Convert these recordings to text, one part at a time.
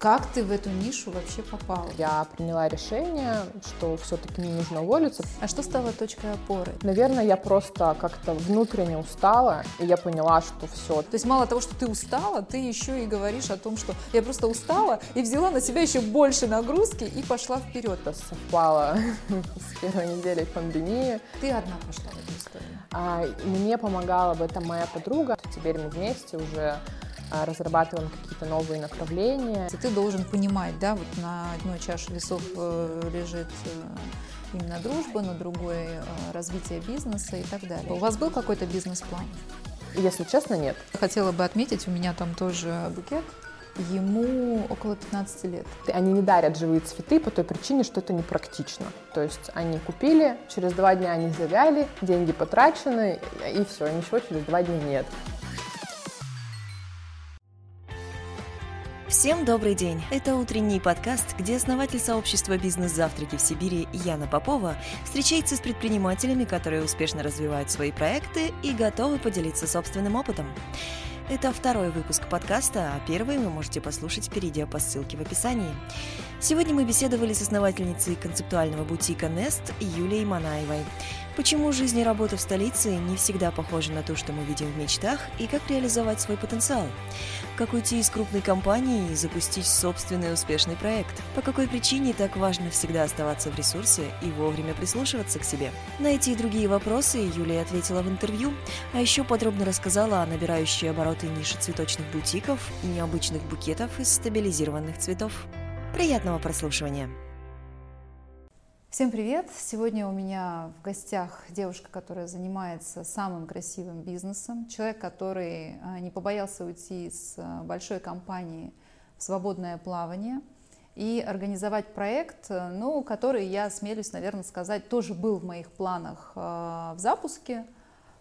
Как ты в эту нишу вообще попала? Я приняла решение, что все-таки не нужно уволиться. А что стало точкой опоры? Наверное, я просто как-то внутренне устала, и я поняла, что все. То есть мало того, что ты устала, ты еще и говоришь о том, что я просто устала и взяла на себя еще больше нагрузки и пошла вперед. Это совпало с первой неделей пандемии. Ты одна пошла в эту историю? А, мне помогала в этом моя подруга. Теперь мы вместе уже разрабатываем какие-то новые направления. Ты должен понимать, да, вот на одной чаше весов э, лежит э, именно дружба, на другой э, развитие бизнеса и так далее. У вас был какой-то бизнес-план? Если честно, нет. Хотела бы отметить, у меня там тоже букет. Ему около 15 лет. Они не дарят живые цветы по той причине, что это непрактично. То есть они купили, через два дня они завяли, деньги потрачены, и все, ничего через два дня нет. Всем добрый день! Это утренний подкаст, где основатель сообщества «Бизнес-завтраки» в Сибири Яна Попова встречается с предпринимателями, которые успешно развивают свои проекты и готовы поделиться собственным опытом. Это второй выпуск подкаста, а первый вы можете послушать, перейдя по ссылке в описании. Сегодня мы беседовали с основательницей концептуального бутика Nest Юлией Манаевой. Почему жизнь и работа в столице не всегда похожи на то, что мы видим в мечтах, и как реализовать свой потенциал? Как уйти из крупной компании и запустить собственный успешный проект? По какой причине так важно всегда оставаться в ресурсе и вовремя прислушиваться к себе? На эти и другие вопросы Юлия ответила в интервью, а еще подробно рассказала о набирающей обороты нише цветочных бутиков и необычных букетов из стабилизированных цветов. Приятного прослушивания! Всем привет! Сегодня у меня в гостях девушка, которая занимается самым красивым бизнесом, человек, который а, не побоялся уйти из а, большой компании в свободное плавание и организовать проект, ну, который, я смелюсь, наверное, сказать, тоже был в моих планах а, в запуске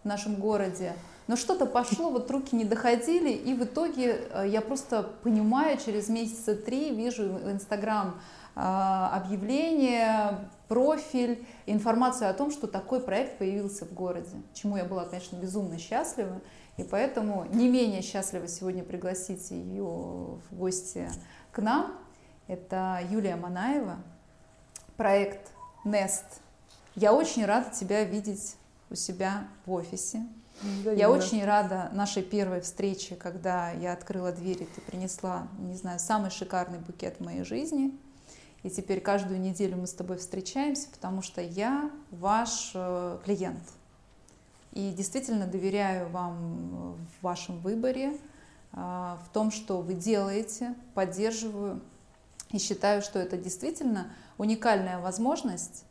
в нашем городе. Но что-то пошло, вот руки не доходили, и в итоге я просто понимаю, через месяца три вижу в Инстаграм объявление профиль, информацию о том, что такой проект появился в городе, чему я была, конечно, безумно счастлива. И поэтому не менее счастлива сегодня пригласить ее в гости к нам. Это Юлия Манаева, проект Nest. Я очень рада тебя видеть у себя в офисе. Да, я очень рада нашей первой встрече, когда я открыла дверь, и ты принесла, не знаю, самый шикарный букет в моей жизни – и теперь каждую неделю мы с тобой встречаемся, потому что я ваш э, клиент. И действительно доверяю вам в вашем выборе, э, в том, что вы делаете, поддерживаю. И считаю, что это действительно уникальная возможность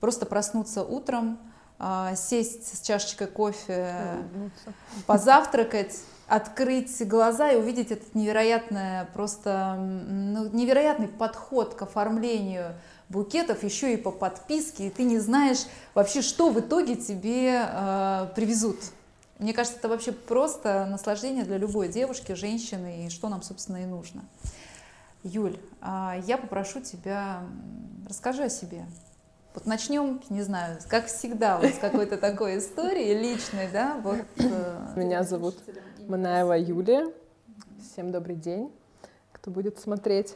просто проснуться утром, э, сесть с чашечкой кофе, позавтракать открыть глаза и увидеть этот невероятное, просто ну, невероятный подход к оформлению букетов, еще и по подписке, и ты не знаешь вообще, что в итоге тебе э, привезут. Мне кажется, это вообще просто наслаждение для любой девушки, женщины, и что нам, собственно, и нужно. Юль, э, я попрошу тебя, расскажи о себе. Вот начнем, не знаю, как всегда, вот с какой-то такой истории личной, да? Вот, э, Меня зовут Манаева Юлия. Всем добрый день, кто будет смотреть.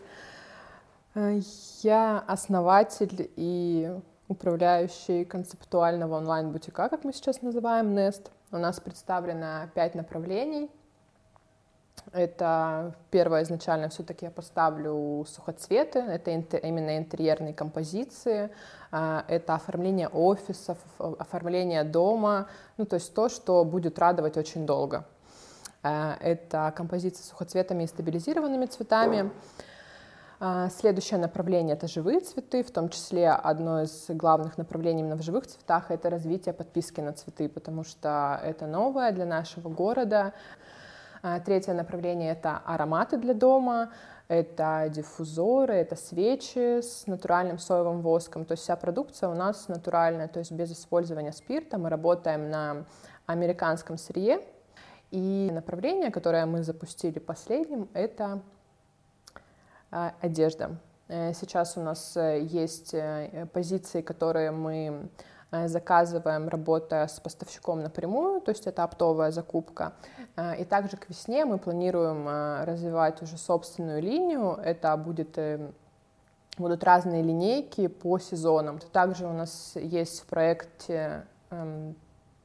Э, я основатель и управляющий концептуального онлайн-бутика, как мы сейчас называем, Nest. У нас представлено пять направлений — это первое изначально все-таки я поставлю сухоцветы, это именно интерьерные композиции, а, это оформление офисов, оформление дома, ну то есть то, что будет радовать очень долго. А, это композиции с сухоцветами и стабилизированными цветами. А, следующее направление — это живые цветы, в том числе одно из главных направлений именно в живых цветах — это развитие подписки на цветы, потому что это новое для нашего города. А, третье направление — это ароматы для дома, это диффузоры, это свечи с натуральным соевым воском. То есть вся продукция у нас натуральная, то есть без использования спирта. Мы работаем на американском сырье. И направление, которое мы запустили последним, это а, одежда. Э, сейчас у нас э, есть э, позиции, которые мы заказываем, работая с поставщиком напрямую, то есть это оптовая закупка. И также к весне мы планируем развивать уже собственную линию. Это будет будут разные линейки по сезонам. Также у нас есть в проекте эм,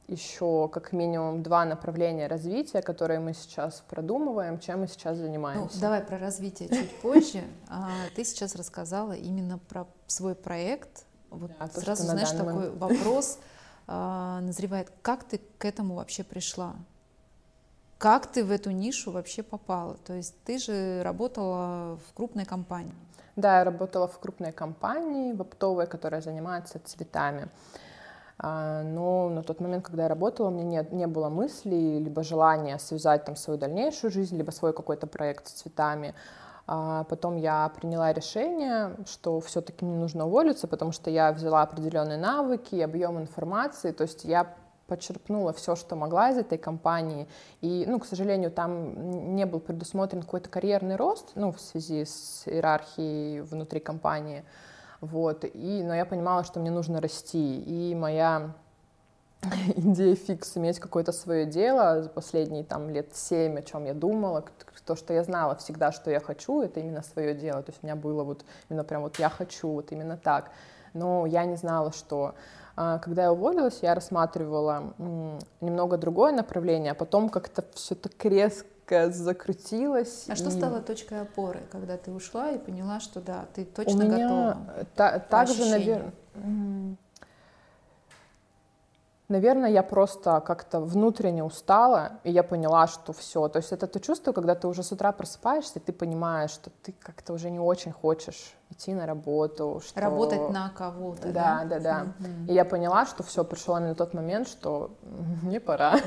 еще как минимум два направления развития, которые мы сейчас продумываем, чем мы сейчас занимаемся. Ну, давай про развитие чуть позже. А, ты сейчас рассказала именно про свой проект. Вот да, сразу, то, знаешь, такой момент... вопрос а, назревает. Как ты к этому вообще пришла? Как ты в эту нишу вообще попала? То есть ты же работала в крупной компании. Да, я работала в крупной компании, в оптовой, которая занимается цветами. А, но на тот момент, когда я работала, у меня не, не было мысли, либо желания связать там свою дальнейшую жизнь, либо свой какой-то проект с цветами. А потом я приняла решение, что все-таки мне нужно уволиться, потому что я взяла определенные навыки, объем информации, то есть я почерпнула все, что могла из этой компании. И, ну, к сожалению, там не был предусмотрен какой-то карьерный рост, ну, в связи с иерархией внутри компании. Вот, и, но я понимала, что мне нужно расти, и моя идея фикс иметь какое-то свое дело за последние там лет семь, о чем я думала, то, что я знала всегда, что я хочу, это именно свое дело, то есть у меня было вот именно прям вот я хочу, вот именно так, но я не знала, что а, когда я уволилась, я рассматривала немного другое направление, а потом как-то все так резко резко закрутилась. А и... что стало точкой опоры, когда ты ушла и поняла, что да, ты точно У меня готова? Та- также, наверное, Наверное, я просто как-то внутренне устала, и я поняла, что все. То есть это то чувство, когда ты уже с утра просыпаешься, и ты понимаешь, что ты как-то уже не очень хочешь идти на работу. Что... Работать на кого-то. Да, да, да. да. Mm-hmm. И я поняла, что все, пришел именно тот момент, что мне пора.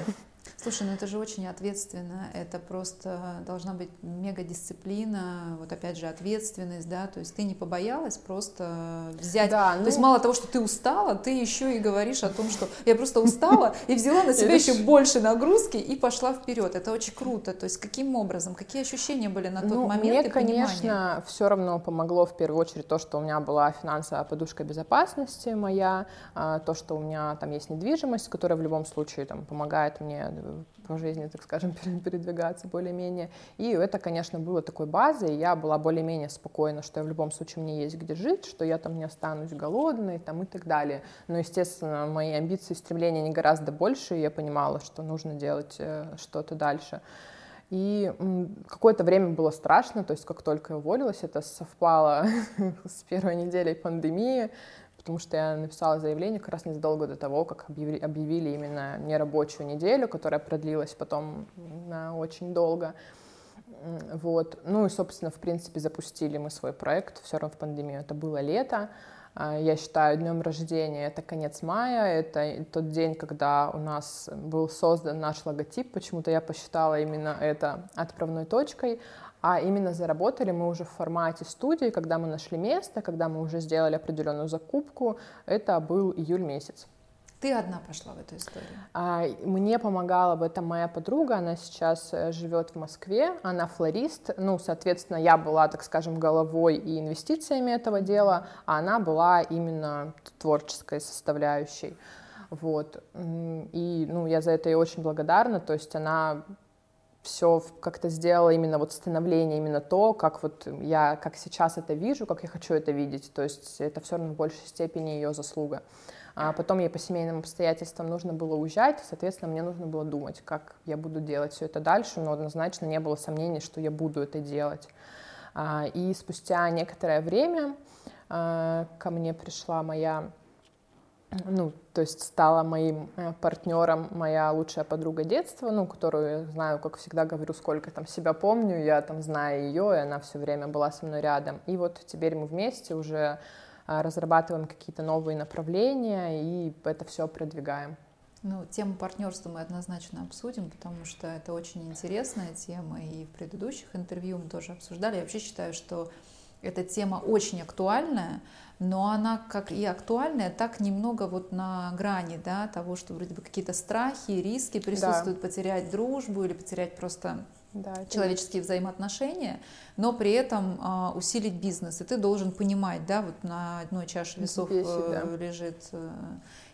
Слушай, ну это же очень ответственно, это просто должна быть мега-дисциплина, вот опять же ответственность, да, то есть ты не побоялась просто взять, да, ну... то есть мало того, что ты устала, ты еще и говоришь о том, что я просто устала и взяла на себя еще больше нагрузки и пошла вперед, это очень круто, то есть каким образом, какие ощущения были на тот ну, момент Мне, конечно, все равно помогло в первую очередь то, что у меня была финансовая подушка безопасности моя, а, то, что у меня там есть недвижимость, которая в любом случае там помогает мне по жизни, так скажем, передвигаться более-менее. И это, конечно, было такой базой, я была более-менее спокойна, что я в любом случае мне есть где жить, что я там не останусь голодной там, и так далее. Но, естественно, мои амбиции и стремления не гораздо больше, и я понимала, что нужно делать э, что-то дальше. И какое-то время было страшно, то есть как только я уволилась, это совпало с первой неделей пандемии, потому что я написала заявление как раз незадолго до того, как объявили, объявили именно нерабочую неделю, которая продлилась потом на очень долго. Вот. Ну и, собственно, в принципе, запустили мы свой проект все равно в пандемию. Это было лето. А, я считаю, днем рождения это конец мая, это тот день, когда у нас был создан наш логотип. Почему-то я посчитала именно это отправной точкой. А именно заработали мы уже в формате студии, когда мы нашли место, когда мы уже сделали определенную закупку. Это был июль месяц. Ты одна пошла в эту историю? А, мне помогала в этом моя подруга, она сейчас э, живет в Москве, она флорист, ну, соответственно, я была, так скажем, головой и инвестициями этого дела, а она была именно творческой составляющей. Вот. И, ну, я за это ей очень благодарна, то есть она все как-то сделала именно вот становление, именно то, как вот я, как сейчас это вижу, как я хочу это видеть. То есть это все равно в большей степени ее заслуга. А потом ей по семейным обстоятельствам нужно было уезжать, соответственно, мне нужно было думать, как я буду делать все это дальше, но однозначно не было сомнений, что я буду это делать. А, и спустя некоторое время а, ко мне пришла моя ну, то есть стала моим э, партнером моя лучшая подруга детства, ну, которую я знаю, как всегда говорю, сколько там себя помню, я там знаю ее, и она все время была со мной рядом. И вот теперь мы вместе уже э, разрабатываем какие-то новые направления и это все продвигаем. Ну, тему партнерства мы однозначно обсудим, потому что это очень интересная тема, и в предыдущих интервью мы тоже обсуждали. Я вообще считаю, что эта тема очень актуальная, но она как и актуальная, так немного вот на грани да, того, что вроде бы какие-то страхи, риски присутствуют, да. потерять дружбу или потерять просто да, человеческие взаимоотношения, но при этом а, усилить бизнес. И ты должен понимать, да, вот на одной чаше весов Весит, э, да. лежит э,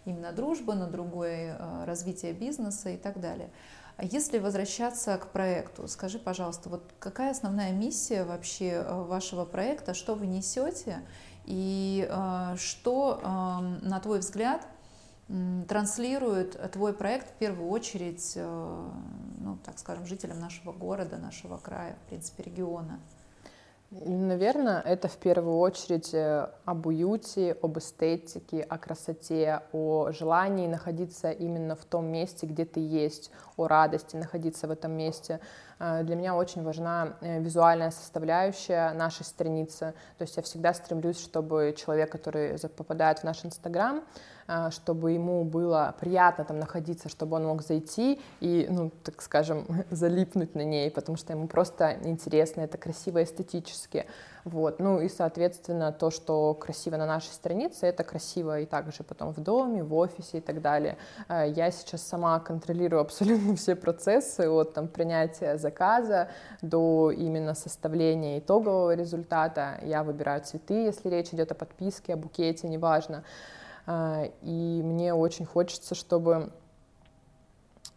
именно дружба, на другой э, развитие бизнеса и так далее. А Если возвращаться к проекту, скажи, пожалуйста, вот какая основная миссия вообще э, вашего проекта, что вы несете и э, что, э, на твой взгляд, транслирует твой проект в первую очередь, ну, так скажем, жителям нашего города, нашего края, в принципе, региона? Наверное, это в первую очередь э, об уюте, об эстетике, о красоте, о желании находиться именно в том месте, где ты есть, о радости находиться в этом месте. Э, Для меня очень важна э, визуальная составляющая нашей страницы. То есть я всегда стремлюсь, чтобы человек, который попадает в наш Инстаграм, э, чтобы ему было приятно там находиться, чтобы он мог зайти и, ну, так скажем, залипнуть на ней, потому что ему просто интересно, это красиво эстетически. Вот. Ну и, соответственно, то, что красиво на нашей странице, это красиво и также потом в доме, в офисе и так далее. Э, Я сейчас сама контролирую абсолютно все процессы от там, принятия заказа до именно составления итогового результата. Я выбираю цветы, если речь идет о подписке, о букете, неважно. Э, И мне очень хочется, чтобы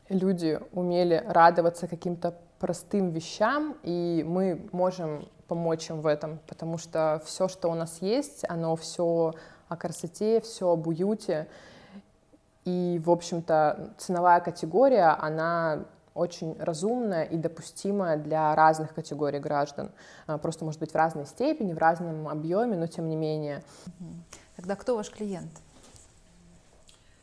люди умели радоваться каким-то простым вещам, и мы можем помочь им в этом, потому что все, что у нас есть, оно все о красоте, все об уюте, и, в общем-то, ценовая категория, она очень разумная и допустимая для разных категорий граждан. А, Просто, может быть, в разной степени, в разном объеме, но тем не менее. Тогда кто ваш клиент?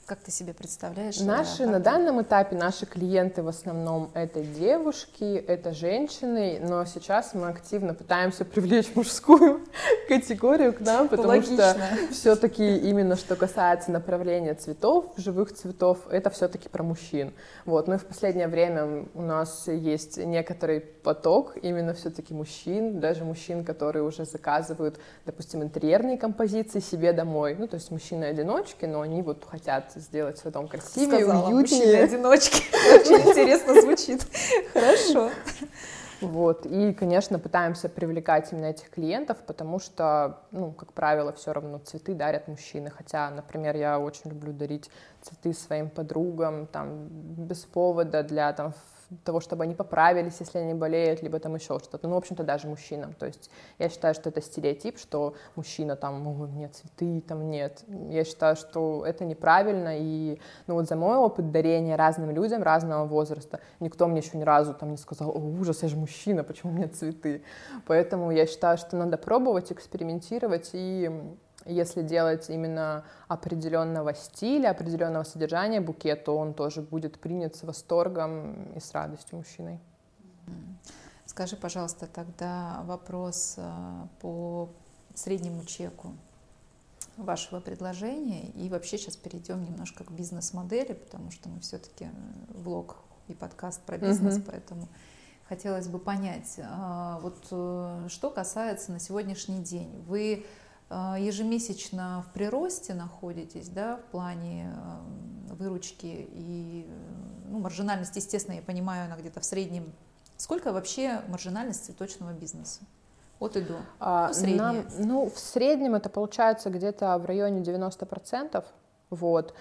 Как ты себе представляешь? э, Наши на данном этапе наши клиенты в основном это девушки, это женщины, но сейчас мы активно пытаемся привлечь мужскую категорию к нам, потому Логично. что все-таки именно что касается направления цветов, живых цветов, это все-таки про мужчин. Вот, ну и в последнее время у нас есть некоторый поток именно все-таки мужчин, даже мужчин, которые уже заказывают, допустим, интерьерные композиции себе домой. Ну, то есть мужчины-одиночки, но они вот хотят сделать свой дом красивее, Сказала, уютнее. мужчины-одиночки. Очень интересно звучит. Хорошо. Вот. И, конечно, пытаемся привлекать именно этих клиентов, потому что, ну, как правило, все равно цветы дарят мужчины. Хотя, например, я очень люблю дарить цветы своим подругам, там, без повода для там, того, чтобы они поправились, если они болеют, либо там еще что-то. Ну, в общем-то, даже мужчинам. То есть я считаю, что это стереотип, что мужчина там, ой, цветы там нет. Я считаю, что это неправильно. И, ну, вот за мой опыт дарения разным людям разного возраста, никто мне еще ни разу там не сказал, о, ужас, я же мужчина, почему у меня цветы? Поэтому я считаю, что надо пробовать, экспериментировать и если делать именно определенного стиля, определенного содержания букет, то он тоже будет принят с восторгом и с радостью мужчиной. Скажи, пожалуйста, тогда вопрос э, по среднему чеку вашего предложения. И вообще сейчас перейдем немножко к бизнес-модели, потому что мы все-таки влог и подкаст про бизнес, Мгм. поэтому хотелось бы понять, а, вот э, что касается на сегодняшний день. Вы э, ежемесячно в приросте находитесь, да, в плане э, выручки и э, ну, маржинальность, естественно, я понимаю, она где-то в среднем. Сколько вообще маржинальность цветочного бизнеса? От и до. А, Ну, среднее. нам- ну, в среднем это получается где-то в районе 90%. Вот.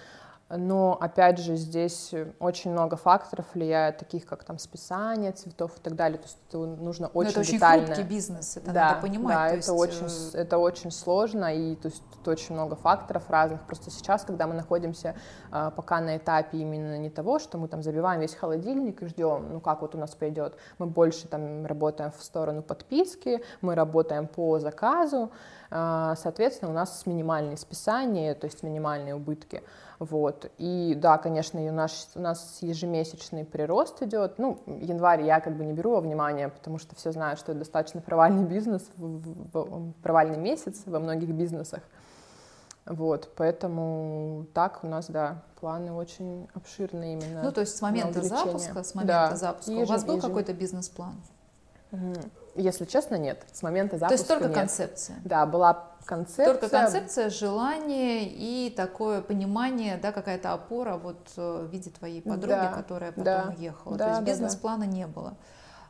Но, опять же, здесь очень много факторов влияет, таких как там списание цветов и так далее. То есть это нужно Но очень это очень детально. хрупкий бизнес, это да, надо понимать. да, то это, есть, очень, э, это очень сложно, и то есть, тут очень много факторов разных. Просто сейчас, когда мы находимся а, пока на этапе именно не того, что мы там забиваем весь холодильник и ждем, ну как вот у нас пойдет, мы больше там работаем в сторону подписки, мы работаем по заказу, а, соответственно, у нас минимальные списания, то есть минимальные убытки. Вот. И да, конечно, и у нас, у нас ежемесячный прирост идет. Ну, январь я как бы не беру во внимание, потому что все знают, что это достаточно провальный бизнес, провальный месяц во многих бизнесах. Вот, поэтому так у нас, да, планы очень обширные именно. Ну, то есть с момента запуска, с момента Да, запуска. У ежем- вас был ежем- какой-то бизнес-план? Если честно, нет. С момента То запуска есть только нет. концепция? Да, была концепция. Только концепция, желание и такое понимание, да, какая-то опора вот э, в виде твоей подруги, Да, которая потом да, уехала. да, То есть да, да. бизнес-плана не было.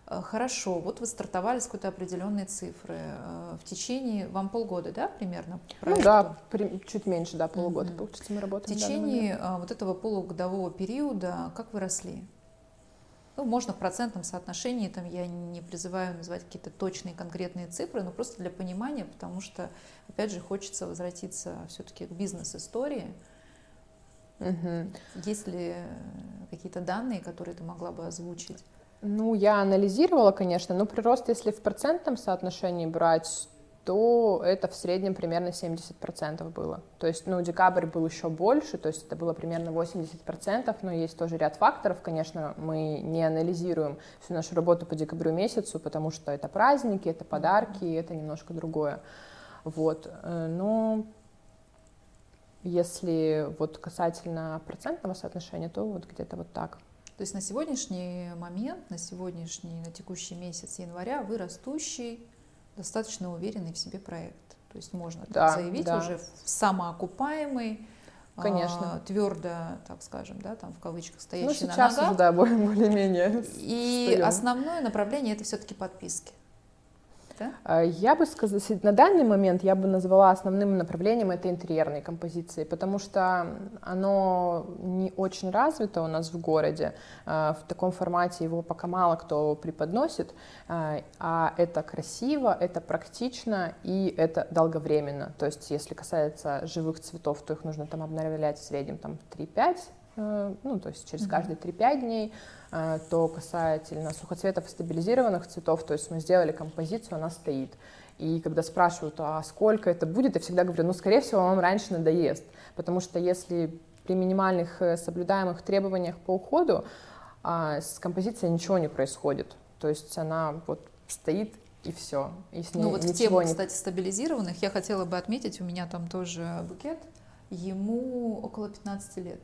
Э, хорошо, вот вы стартовали с какой-то определенной цифры. Э, в течение, вам полгода, да, примерно? Ну да, при, чуть меньше, да, полугода, mm-hmm. получается, мы работаем. В течение э, вот этого полугодового периода как вы росли? Ну, можно в процентном соотношении, там я не призываю называть какие-то точные конкретные цифры, но просто для понимания, потому что, опять же, хочется возвратиться все-таки к бизнес-истории. Угу. Есть ли какие-то данные, которые ты могла бы озвучить? Ну, я анализировала, конечно, но прирост, если в процентном соотношении брать, то это в среднем примерно 70% было. То есть, ну, декабрь был еще больше, то есть это было примерно 80%, но есть тоже ряд факторов, конечно, мы не анализируем всю нашу работу по декабрю месяцу, потому что это праздники, это подарки, это немножко другое. Вот, э, но если вот касательно процентного соотношения, то вот где-то вот так. То есть на сегодняшний момент, на сегодняшний, на текущий месяц января вы растущий, достаточно уверенный в себе проект. То есть можно да, заявить да. уже самоокупаемый, Конечно. А, твердо, так скажем, да, там в кавычках стоящий ну, сейчас на ногах. Уже, да, более-менее. И основное направление это все-таки подписки да? А, я бы сказала, на данный момент я бы назвала основным направлением это интерьерной композиции, потому что оно не очень развито у нас в городе. А, в таком формате его пока мало кто преподносит, а, а это красиво, это практично и это долговременно. То есть, если касается живых цветов, то их нужно там обновлять в среднем там 3-5 э, ну, то есть через каждые 3-5 дней. Э, то касательно сухоцветов и стабилизированных цветов, то есть мы сделали композицию, она стоит. И когда спрашивают, а сколько это будет, я всегда говорю, ну, скорее всего, вам раньше надоест. Потому что если при минимальных э, соблюдаемых требованиях по уходу а, с композицией ничего не происходит. То есть она вот стоит и все. И с ней ну вот в тему, не... кстати, стабилизированных я хотела бы отметить, у меня там тоже букет, ему около 15 лет.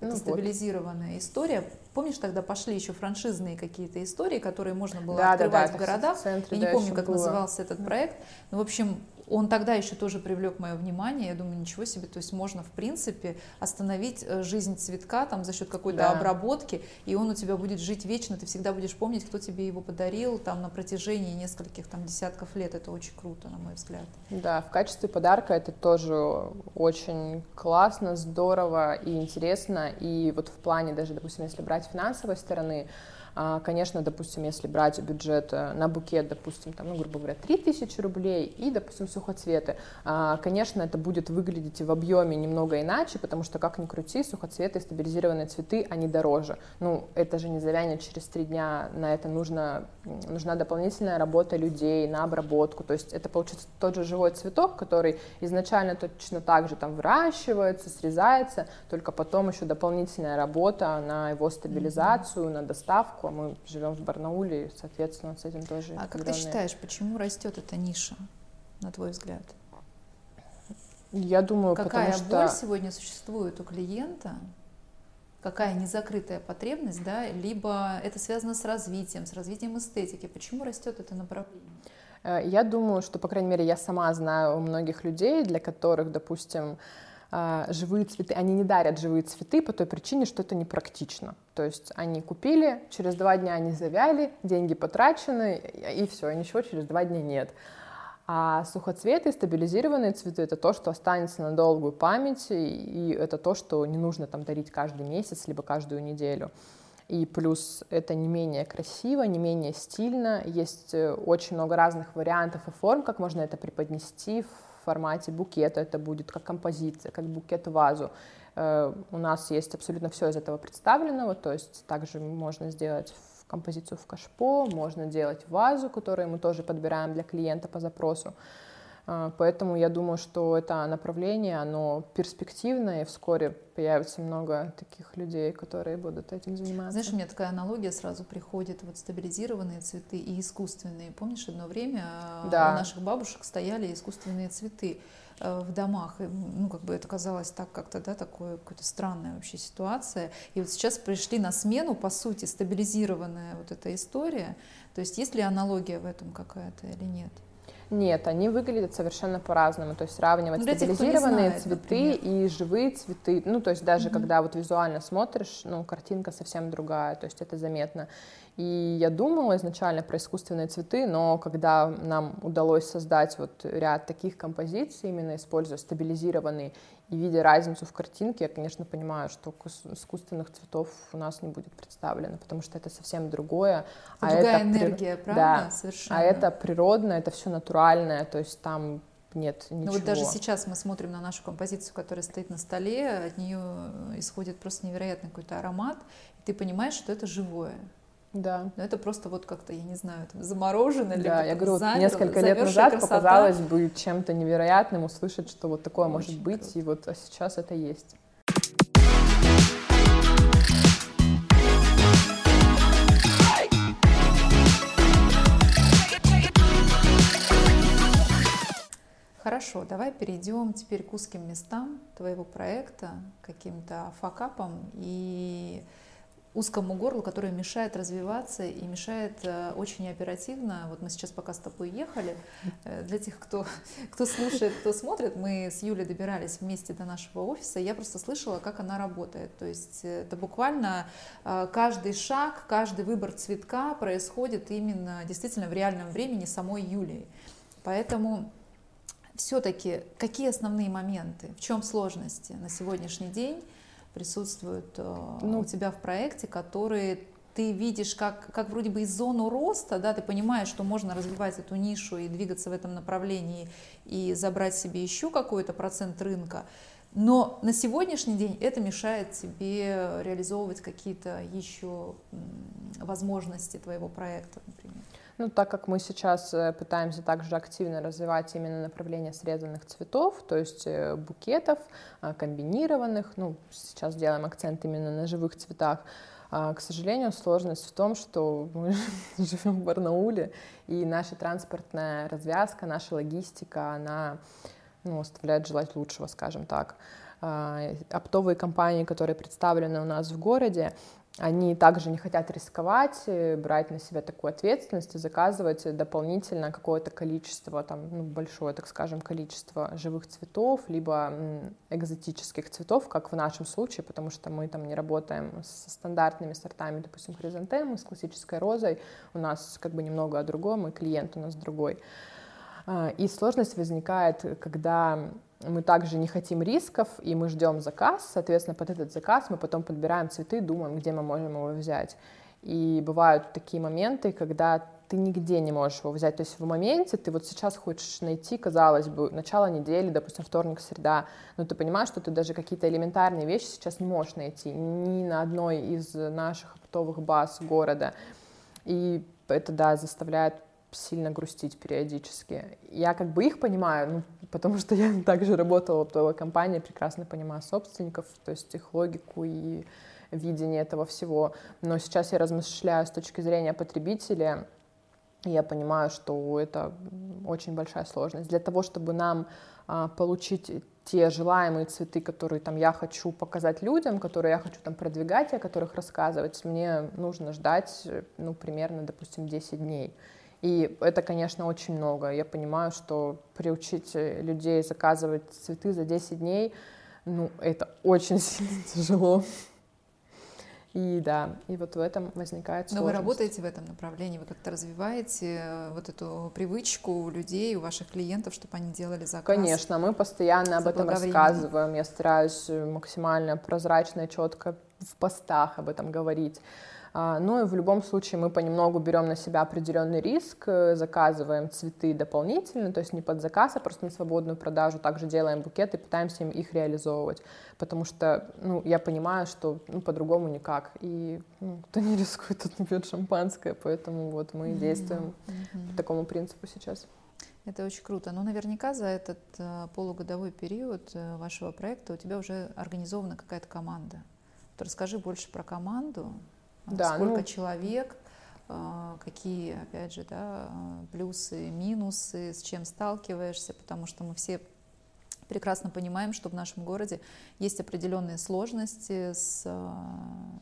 Это ну, стабилизированная вот. история. Помнишь, тогда пошли еще франшизные какие-то истории, которые можно было да, открывать да, да, в городах. В центре, Я не помню, как было. назывался этот проект. Но, в общем, он тогда еще тоже привлек мое внимание. Я думаю, ничего себе, то есть можно, в принципе, остановить э, жизнь цветка там за счет какой-то да. обработки, и он у тебя будет жить вечно, ты всегда будешь помнить, кто тебе его подарил там на протяжении нескольких там десятков лет. Это очень круто, на мой взгляд. Да, в качестве подарка это тоже очень классно, здорово и интересно. И вот в плане даже, допустим, если брать финансовой стороны, конечно, допустим, если брать бюджет э, на букет, допустим, там, ну, грубо говоря, 3000 рублей и, допустим, сухоцветы, а, конечно, это будет выглядеть в объеме немного иначе, потому что, как ни крути, сухоцветы и стабилизированные цветы, они дороже. Ну, это же не завянет через три дня, на это нужно, нужна дополнительная работа людей на обработку, то есть это получится тот же живой цветок, который изначально точно так же там выращивается, срезается, только потом еще дополнительная работа на его стабилизацию, mm-hmm. на доставку, а мы живем в Барнауле, и, соответственно, с этим тоже. А как ты считаешь, почему растет эта ниша, на твой взгляд? Я думаю, какая потому боль сегодня существует у клиента, какая незакрытая потребность, да, либо это связано с развитием, с развитием эстетики. Почему растет это направление? Э, я думаю, что, по крайней мере, я сама знаю у многих людей, для которых, допустим, живые цветы, они не дарят живые цветы по той причине, что это непрактично. То есть они купили, через два дня они завяли, деньги потрачены, и все, и ничего через два дня нет. А сухоцветы, стабилизированные цветы — это то, что останется на долгую память, и это то, что не нужно там дарить каждый месяц, либо каждую неделю. И плюс это не менее красиво, не менее стильно. Есть э, очень много разных вариантов и форм, как можно это преподнести формате букета это будет, как композиция, как букет вазу. Э, у нас есть абсолютно все из этого представленного, то есть также можно сделать композицию в кашпо, можно делать вазу, которую мы тоже подбираем для клиента по запросу. А, поэтому я думаю, что это направление, оно перспективное, и вскоре появится много таких людей, которые будут этим заниматься. Знаешь, у меня такая аналогия сразу приходит, вот стабилизированные цветы и искусственные. Помнишь, одно время а, да. у наших бабушек стояли искусственные цветы э, в домах. ну, как бы это казалось так как-то, да, такое какая-то странная вообще ситуация. И вот сейчас пришли на смену, по сути, стабилизированная вот эта история. То есть есть ли аналогия в этом какая-то или нет? Нет, они выглядят совершенно по-разному. То есть сравнивать Для стабилизированные тех, знает, цветы например. и живые цветы. Ну, то есть даже mm когда вот визуально смотришь, ну, картинка совсем другая, то есть это заметно. И я думала изначально про искусственные цветы, но когда нам удалось создать вот ряд таких композиций, именно используя стабилизированные и видя разницу в картинке, я, конечно, понимаю, что искусственных цветов у нас не будет представлено, потому что это совсем другое. А другая это энергия, при... правда? Да. Совершенно. А это природное, это все натуральное, то есть там нет ничего. Ну вот даже сейчас мы смотрим на нашу композицию, которая стоит на столе, от нее исходит просто невероятный какой-то аромат, и ты понимаешь, что это живое. Да. Но это просто вот как-то, я не знаю, там заморожено. Да, я говорю, замер, несколько лет назад красота. показалось бы чем-то невероятным услышать, что вот такое Очень может быть, круто. и вот а сейчас это есть. Хорошо, давай перейдем теперь к узким местам твоего проекта, каким-то факапам и узкому горлу, которое мешает развиваться и мешает э, очень оперативно. Вот мы сейчас пока с тобой ехали, э, для тех, кто, кто слушает, кто смотрит, мы с Юлей добирались вместе до нашего офиса, я просто слышала, как она работает. То есть это буквально э, каждый шаг, каждый выбор цветка происходит именно действительно в реальном времени самой Юлии. Поэтому все-таки какие основные моменты, в чем сложности на сегодняшний день присутствуют э, ну, у тебя в проекте, которые ты видишь как, как вроде бы из зону роста, да, ты понимаешь, что можно развивать эту нишу и двигаться в этом направлении и забрать себе еще какой-то процент рынка, но на сегодняшний день это мешает тебе реализовывать какие-то еще возможности твоего проекта, например. Ну, так как мы сейчас э, пытаемся также активно развивать именно направление срезанных цветов, то есть э, букетов, а, комбинированных, ну, сейчас делаем акцент именно на живых цветах, а, к сожалению, сложность в том, что мы живем в Барнауле, и наша транспортная развязка, наша логистика, она ну, оставляет желать лучшего, скажем так. А, оптовые компании, которые представлены у нас в городе, они также не хотят рисковать, э, брать на себя такую ответственность и заказывать дополнительно какое-то количество, там, ну, большое, так скажем, количество живых цветов, либо экзотических цветов, как в нашем случае, потому что мы там не работаем со стандартными сортами, допустим, хризантемы, с классической розой, у нас как бы немного о другом, и клиент у нас другой. А, и сложность возникает, когда мы также не хотим рисков, и мы ждем заказ, соответственно, под этот заказ мы потом подбираем цветы, думаем, где мы можем его взять. И бывают такие моменты, когда ты нигде не можешь его взять. То есть в моменте ты вот сейчас хочешь найти, казалось бы, начало недели, допустим, вторник, среда, но ты понимаешь, что ты даже какие-то элементарные вещи сейчас не можешь найти ни на одной из наших оптовых баз города. И это, да, заставляет сильно грустить периодически. Я как бы их понимаю, ну, потому что я также работала в оптовой компании, прекрасно понимаю собственников, то есть их логику и видение этого всего. Но сейчас я размышляю с точки зрения потребителя, и я понимаю, что это очень большая сложность. Для того, чтобы нам а, получить те желаемые цветы, которые там я хочу показать людям, которые я хочу там продвигать, о которых рассказывать, мне нужно ждать, ну, примерно, допустим, 10 дней. И это, конечно, очень много. Я понимаю, что приучить людей заказывать цветы за 10 дней, ну, это очень сильно тяжело. И да, и вот в этом возникает сложность. Но вы работаете в этом направлении, вы как-то развиваете э, вот эту привычку у людей, у ваших клиентов, чтобы они делали заказ? Конечно, мы постоянно об этом рассказываем. Я стараюсь максимально прозрачно четко в постах об этом говорить. А, ну и в любом случае мы понемногу берем на себя определенный риск, э, заказываем цветы дополнительно, то есть не под заказ, а просто на свободную продажу, также делаем букеты, пытаемся им их реализовывать, потому что ну, я понимаю, что ну, по-другому никак, и ну, кто не рискует, тот не пьет шампанское, поэтому вот мы mm-hmm. действуем mm-hmm. по такому принципу сейчас. Это очень круто. Но наверняка за этот э, полугодовой период э, вашего проекта у тебя уже организована какая-то команда. Вот расскажи больше про команду, да, сколько ну... человек, а, какие, опять же, да, плюсы, минусы, с чем сталкиваешься, потому что мы все прекрасно понимаем, что в нашем городе есть определенные сложности с а,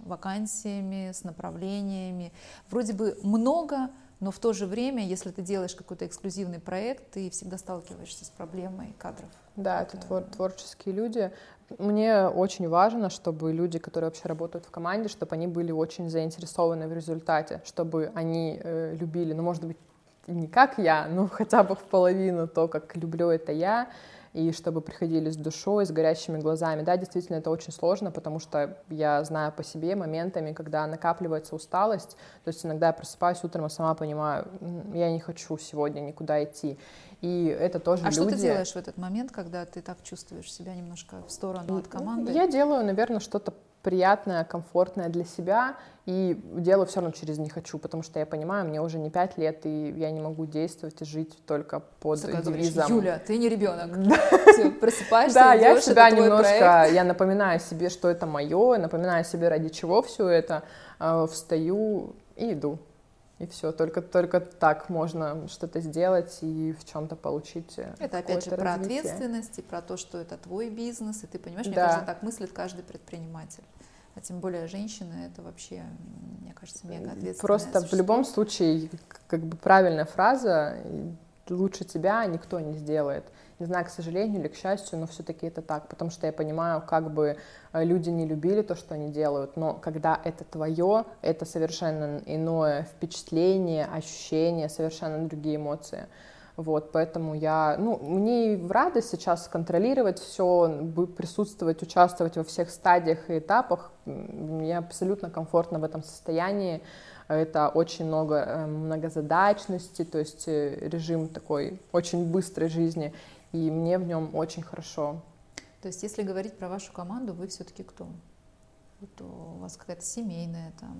вакансиями, с направлениями. Вроде бы много, но в то же время, если ты делаешь какой-то эксклюзивный проект, ты всегда сталкиваешься с проблемой кадров. Да, это твор творческие люди. Мне очень важно, чтобы люди, которые вообще работают в команде, чтобы они были очень заинтересованы в результате, чтобы они э, любили, ну, может быть, не как я, но хотя бы в половину то, как люблю это я, и чтобы приходили с душой, с горящими глазами. Да, действительно, это очень сложно, потому что я знаю по себе моментами, когда накапливается усталость, то есть иногда я просыпаюсь утром и сама понимаю, я не хочу сегодня никуда идти. И это тоже а люди... что ты делаешь в этот момент, когда ты так чувствуешь себя немножко в сторону от команды? Я делаю, наверное, что-то приятное, комфортное для себя, и делаю все равно через «не хочу», потому что я понимаю, мне уже не пять лет, и я не могу действовать и жить только под Сука, девизом. Говоришь, Юля, ты не ребенок. просыпаешься, Да, я себя немножко, я напоминаю себе, что это мое, напоминаю себе, ради чего все это, а, встаю и иду. И все, только, только так можно что-то сделать и в чем-то получить. Э, это опять же про развитие. ответственность и про то, что это твой бизнес, и ты понимаешь, мне Да. кажется, так мыслит каждый предприниматель. А тем более женщины, это вообще, мне кажется, мега ответственное Просто в любом случае, как бы правильная фраза, лучше тебя никто не сделает. Не знаю, к сожалению или к счастью, но все-таки это так, потому что я понимаю, как бы э, люди не любили то, что они делают, но когда это твое, это совершенно иное впечатление, ощущение, совершенно другие эмоции. Вот, поэтому я, ну, мне и в радость сейчас контролировать все, присутствовать, участвовать во всех стадиях и этапах. Мне абсолютно комфортно в этом состоянии. Это очень много э, многозадачности, то есть э, режим такой очень быстрой жизни, и мне в нем очень хорошо. То есть, если говорить про вашу команду, вы все-таки кто? Вот у вас какая-то семейная там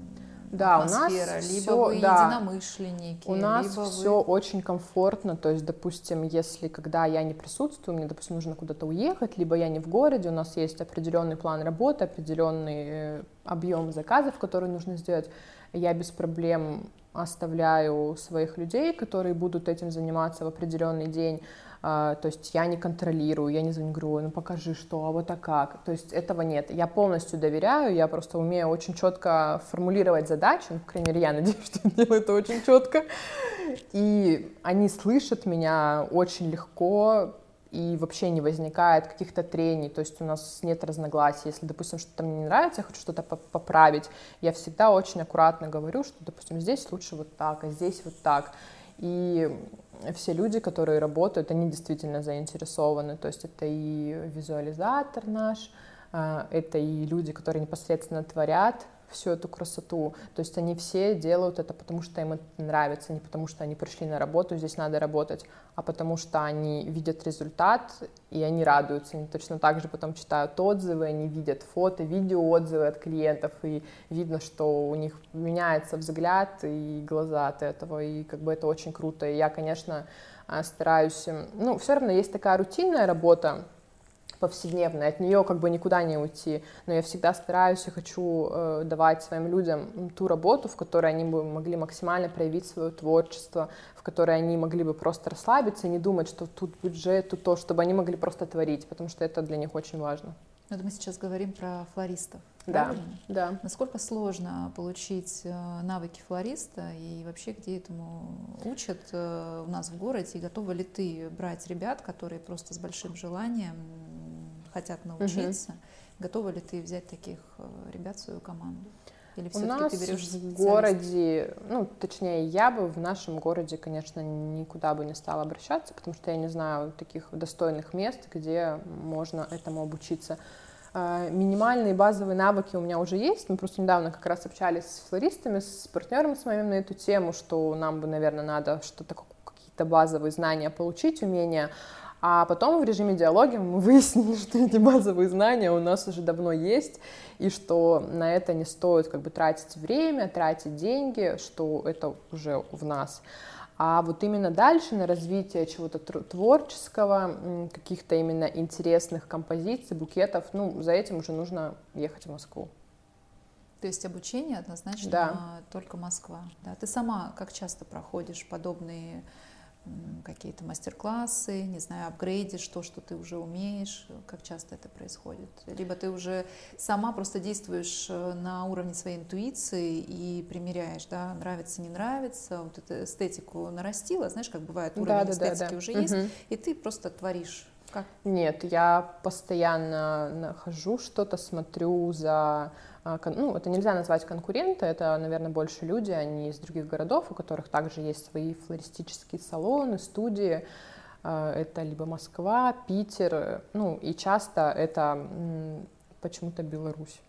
Да, у нас атмосфера, либо всё- вы да. единомышленники, У нас либо все вы... очень комфортно, то есть, допустим, если когда я не присутствую, мне, допустим, нужно куда-то уехать, либо я не в городе, у нас есть определенный план работы, определенный э, объем заказов, которые нужно сделать, я без проблем оставляю своих людей, которые будут этим заниматься в определенный день. А, То есть я не контролирую, я не звоню, говорю, «Ой, ну покажи, что, а вот а как. То есть этого нет. Я полностью доверяю, я просто умею очень четко формулировать задачи, ну, по крайней мере, я надеюсь, что делаю это очень четко. И они слышат меня очень легко, и вообще не возникает каких-то трений, то есть у нас нет разногласий. Если, допустим, что-то мне не нравится, я хочу что-то по- поправить, я всегда очень аккуратно говорю, что, допустим, здесь лучше вот так, а здесь вот так. И все люди, которые работают, они действительно заинтересованы, то есть это и визуализатор наш, а, это и люди, которые непосредственно творят всю эту красоту. То есть они все делают это потому, что им это нравится, не потому, что они пришли на работу, здесь надо работать, а потому что они видят результат, и они радуются. Они точно так же потом читают отзывы, они видят фото, видео отзывы от клиентов, и видно, что у них меняется взгляд и глаза от этого, и как бы это очень круто. И я, конечно, а, стараюсь... Ну, все равно есть такая рутинная работа, повседневная, от нее как бы никуда не уйти, но я всегда стараюсь и хочу э, давать своим людям ту работу, в которой они бы могли максимально проявить свое творчество, в которой они могли бы просто расслабиться и не думать, что тут бюджет, тут то, чтобы они могли просто творить, потому что это для них очень важно. Ну, Это мы сейчас говорим про флористов, Да, правильно? да. Насколько сложно получить э, навыки флориста и вообще где этому учат э, у нас в городе? И готова ли ты брать ребят, которые просто с большим желанием хотят научиться? Готова ли ты взять таких э, ребят в свою команду? Или У нас ты берешь в городе, ну, точнее, я бы в нашем городе, конечно, никуда бы не стала обращаться, потому что я не знаю таких достойных мест, где можно этому обучиться. А, Минимальные базовые навыки у меня уже есть. Мы просто недавно как раз общались с флористами, с партнером с моим на эту тему, что нам бы, наверное, надо что-то, какие-то базовые знания получить, умения. А потом в режиме диалога мы выяснили, что эти базовые знания у нас уже давно есть, и что на это не стоит как бы тратить время, тратить деньги, что это уже в нас. А вот именно дальше на развитие чего-то творческого, каких-то именно интересных композиций, букетов, ну, за этим уже нужно ехать в Москву. То есть обучение однозначно Да. только Москва. Да? Ты сама как часто проходишь подобные какие-то мастер-классы, не знаю, апгрейдишь то, что ты уже умеешь, как часто это происходит? Либо ты уже сама просто действуешь э, на уровне своей интуиции и примеряешь, да, нравится, не нравится, вот эту эстетику нарастила, знаешь, как бывает, уровень да, да, эстетики да, да. уже угу. есть, и ты просто творишь. Как? Нет, я постоянно нахожу что-то, смотрю за а, ну, это нельзя назвать конкуренты, это, наверное, больше люди, они из других городов, у которых также есть свои флористические салоны, студии. А, это либо Москва, Питер, ну, и часто это почему-то Беларусь.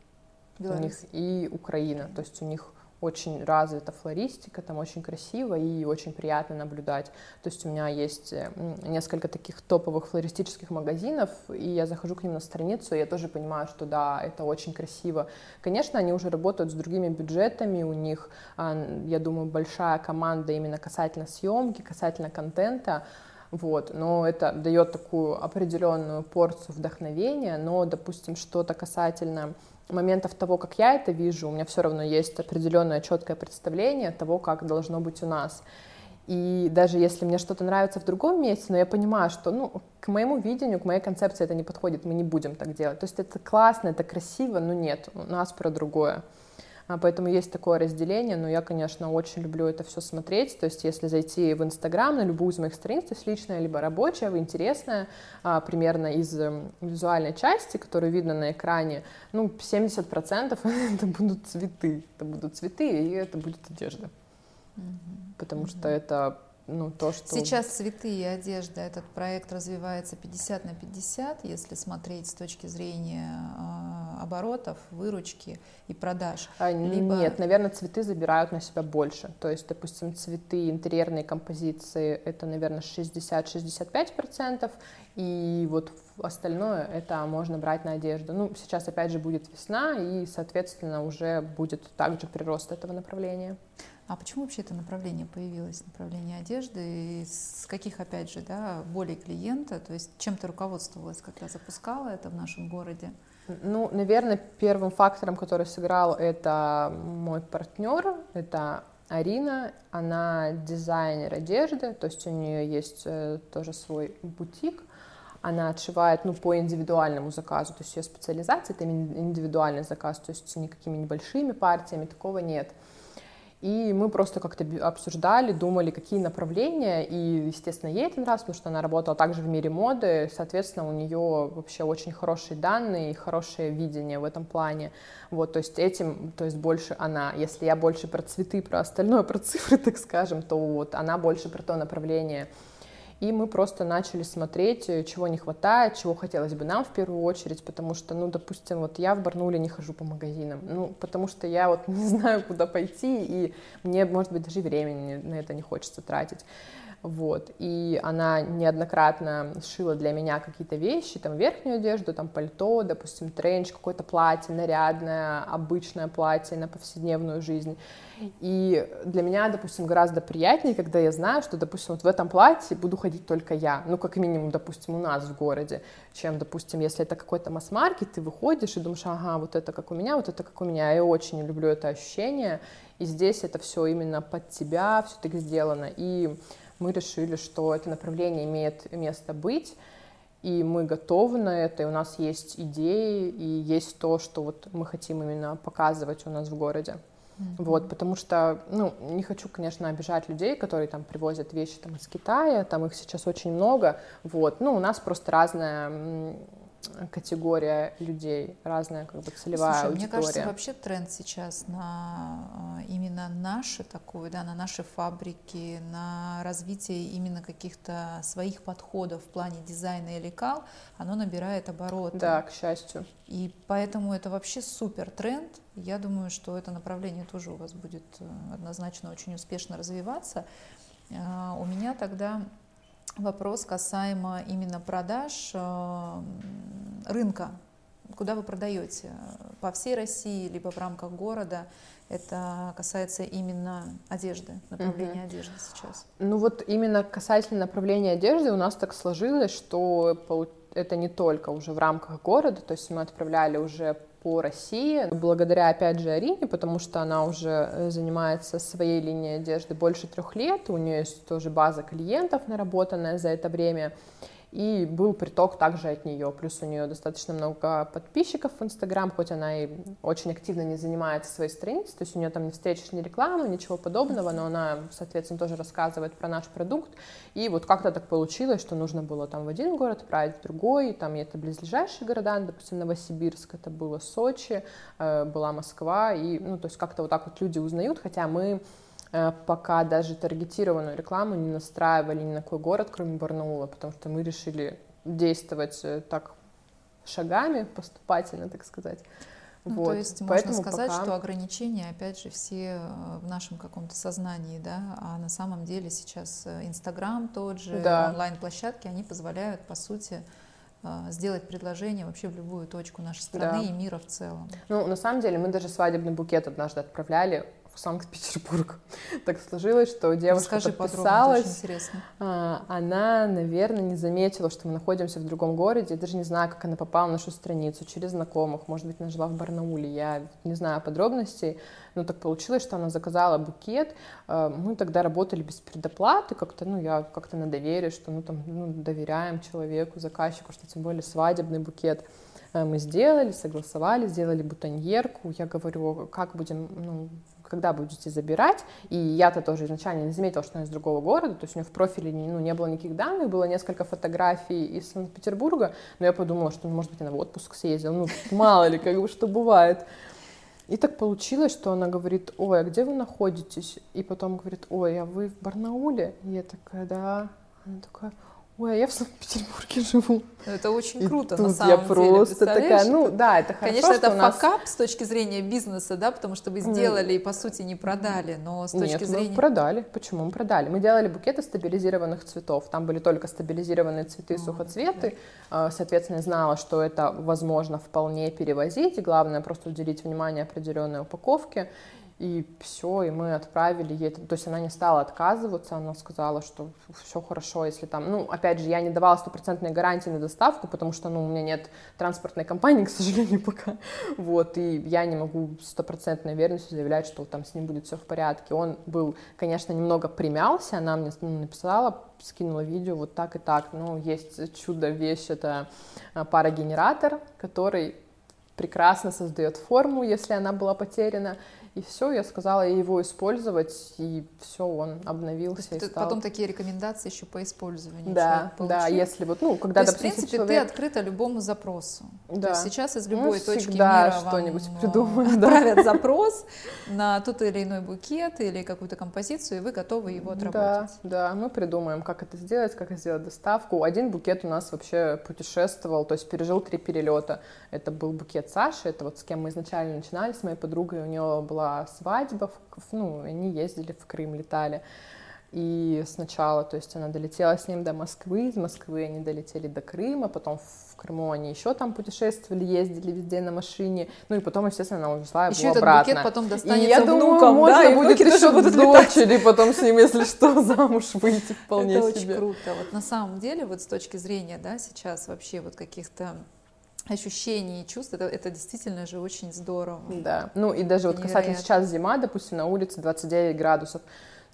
Беларусь. У них и Украина, то есть у них очень развита флористика, там очень красиво и очень приятно наблюдать. То есть у меня есть э, несколько таких топовых флористических магазинов, и я захожу к ним на страницу, и я тоже понимаю, что да, это очень красиво. Конечно, они уже работают с другими бюджетами, у них, а, я думаю, большая команда именно касательно съемки, касательно контента, вот, но это дает такую определенную порцию вдохновения, но, допустим, что-то касательно моментов того, как я это вижу, у меня все равно есть определенное четкое представление того, как должно быть у нас. И даже если мне что-то нравится в другом месте, но я понимаю, что ну, к моему видению, к моей концепции это не подходит, мы не будем так делать. То есть это классно, это красиво, но нет, у нас про другое. А, поэтому есть такое разделение, но я, конечно, очень люблю это все смотреть, то есть если зайти в Инстаграм на любую из моих страниц, то есть личная либо рабочая, интересная, а, примерно из эм, визуальной части, которую видно на экране, ну, 70% это будут цветы, это будут цветы и это будет одежда. Потому что это ну, то, что... Сейчас цветы и одежда, этот проект развивается 50 на 50, если смотреть с точки зрения э, оборотов, выручки и продаж. А, Либо... Нет, наверное, цветы забирают на себя больше. То есть, допустим, цветы, интерьерные композиции — это, наверное, 60-65%, и вот остальное это можно брать на одежду. Ну, сейчас, опять же, будет весна, и, соответственно, уже будет также прирост этого направления. А почему вообще это направление появилось, направление одежды? И с каких, опять же, да, болей клиента? То есть чем ты руководствовалась, когда запускала это в нашем городе? Ну, наверное, первым фактором, который сыграл, это мой партнер, это Арина, она дизайнер одежды, то есть у нее есть э, тоже свой бутик, она отшивает ну, по индивидуальному заказу, то есть ее специализация это индивидуальный заказ, то есть никакими небольшими партиями такого нет. И мы просто как-то обсуждали, думали, какие направления. И, естественно, ей это нравилось, потому что она работала также в мире моды. Соответственно, у нее вообще очень хорошие данные и хорошее видение в этом плане. Вот, то есть этим, то есть больше она. Если я больше про цветы, про остальное, про цифры, так скажем, то вот она больше про то направление и мы просто начали смотреть, э, чего не хватает, чего хотелось бы нам в первую очередь, потому что, ну, допустим, вот я в Барнуле не хожу по магазинам, ну, потому что я вот не знаю, куда пойти, и мне, может быть, даже времени на это не хочется тратить вот, и она неоднократно шила для меня какие-то вещи, там, верхнюю одежду, там, пальто, допустим, тренч, какое-то платье нарядное, обычное платье на повседневную жизнь, и для меня, допустим, гораздо приятнее, когда я знаю, что, допустим, вот в этом платье буду ходить только я, ну, как минимум, допустим, у нас в городе, чем, допустим, если это какой-то масс-маркет, ты выходишь и думаешь, ага, вот это как у меня, вот это как у меня, я очень люблю это ощущение, и здесь это все именно под тебя все-таки сделано, и мы решили, что это направление имеет место быть, и мы готовы на это, и у нас есть идеи, и есть то, что вот мы хотим именно показывать у нас в городе. Mm-hmm. Вот, потому что, ну, не хочу, конечно, обижать людей, которые там привозят вещи там из Китая, там их сейчас очень много, вот, ну, у нас просто разная категория людей, разная как бы целевая Слушай, аудитория. Мне кажется, вообще тренд сейчас на а, именно наши такое, да, на наши фабрики, на развитие именно каких-то своих подходов в плане дизайна и лекал, оно набирает обороты. Да, к счастью. И поэтому это вообще супер тренд. Я думаю, что это направление тоже у вас будет э, однозначно очень успешно развиваться. А, у меня тогда вопрос касаемо именно продаж э, рынка, куда вы продаете, по всей России, либо в рамках города. Это касается именно одежды, направления uh одежды сейчас. Ну вот именно касательно направления одежды у нас так сложилось, что это не только уже в рамках города, то есть мы отправляли уже по России, благодаря, опять же, Арине, потому что она уже э, занимается своей линией одежды больше трех лет, у нее есть тоже база клиентов наработанная за это время, и был приток также от нее. Плюс у нее достаточно много подписчиков в Инстаграм, хоть она и очень активно не занимается своей страницей, то есть у нее там не встретишь ни рекламы, ничего подобного, но она, соответственно, тоже рассказывает про наш продукт. И вот как-то так получилось, что нужно было там в один город отправить, в другой, там и это близлежащие города, допустим, Новосибирск, это было Сочи, э, была Москва, и, ну, то есть как-то вот так вот люди узнают, хотя мы пока даже таргетированную рекламу не настраивали ни на какой город, кроме Барнаула, потому что мы решили действовать э, так шагами, поступательно, так сказать. Ну, вот. То есть Поэтому можно сказать, пока... что ограничения, опять же, все э, в нашем каком-то сознании, да, а на самом деле сейчас Инстаграм тот же, да. онлайн-площадки, они позволяют, по сути, сделать предложение вообще в любую точку нашей страны да. и мира в целом. Ну, на самом деле, мы даже свадебный букет однажды отправляли в Санкт-Петербург. Так сложилось, что девушка Расскажи подписалась. А, она, наверное, не заметила, что мы находимся в другом городе. Я даже не знаю, как она попала на нашу страницу, через знакомых. Может быть, она жила в Барнауле. Я не знаю подробностей. Но так получилось, что она заказала букет. А, мы тогда работали без предоплаты. Как-то, ну, я как-то на доверие, что ну, там, ну, доверяем человеку, заказчику, что тем более свадебный букет а, мы сделали, согласовали, сделали бутоньерку. Я говорю, как будем, ну, когда будете забирать. И я-то тоже изначально не заметила, что она из другого города, то есть у нее в профиле ну, не было никаких данных, было несколько фотографий из Санкт-Петербурга, но я подумала, что, может быть, она в отпуск съездила, ну, мало ли, как бы, что бывает. И так получилось, что она говорит, ой, а где вы находитесь? И потом говорит, ой, а вы в Барнауле? И я такая, да. Она такая, Ой, а я в Санкт-Петербурге живу. Ну, это очень и круто, на самом я деле. просто такая, ну да, это хорошо, Конечно, это нас... факап с точки зрения бизнеса, да, потому что вы сделали и, по сути, не продали, но с точки Нет, зрения... мы продали. Почему мы продали? Мы делали букеты стабилизированных цветов. Там были только стабилизированные цветы, сухоцветы. Да. Соответственно, знала, что это возможно вполне перевозить. И главное, просто уделить внимание определенной упаковке. И все, и мы отправили ей, то есть она не стала отказываться, она сказала, что все хорошо, если там, ну, опять же, я не давала стопроцентной гарантии на доставку, потому что, ну, у меня нет транспортной компании, к сожалению, пока, вот, и я не могу стопроцентной верностью заявлять, что там с ним будет все в порядке. Он был, конечно, немного примялся, она мне ну, написала, скинула видео вот так и так, ну, есть чудо-вещь, это а, парогенератор, который прекрасно создает форму, если она была потеряна, и все, я сказала его использовать, и все, он обновился. Есть и стал... потом такие рекомендации еще по использованию. Да, да, если вот, ну, когда, То есть, в принципе, человек... ты открыта любому запросу. Да. То есть сейчас из любой ну, точки мира что-нибудь вам придумаем, отправят запрос на тот или иной букет или какую-то композицию, и вы готовы его отработать. Да, да, мы придумаем, как это сделать, как сделать доставку. Один букет у нас вообще путешествовал, то есть пережил три перелета. Это был букет Саши, это вот с кем мы изначально начинали, с моей подругой, у нее была была свадьба, ну, они ездили в Крым, летали. И сначала, то есть она долетела с ним до Москвы, из Москвы они долетели до Крыма, потом в Крыму они еще там путешествовали, ездили везде на машине, ну и потом, естественно, она увезла его еще обратно. Этот букет потом достанется и я внукам, думаю, можно да, будет еще будут дочери потом с ним, если что, замуж выйти вполне Это себе. очень круто. Вот на самом деле, вот с точки зрения, да, сейчас вообще вот каких-то ощущений и чувств, это, это действительно же очень здорово. Да, ну и даже вот касательно сейчас зима, допустим, на улице 29 градусов,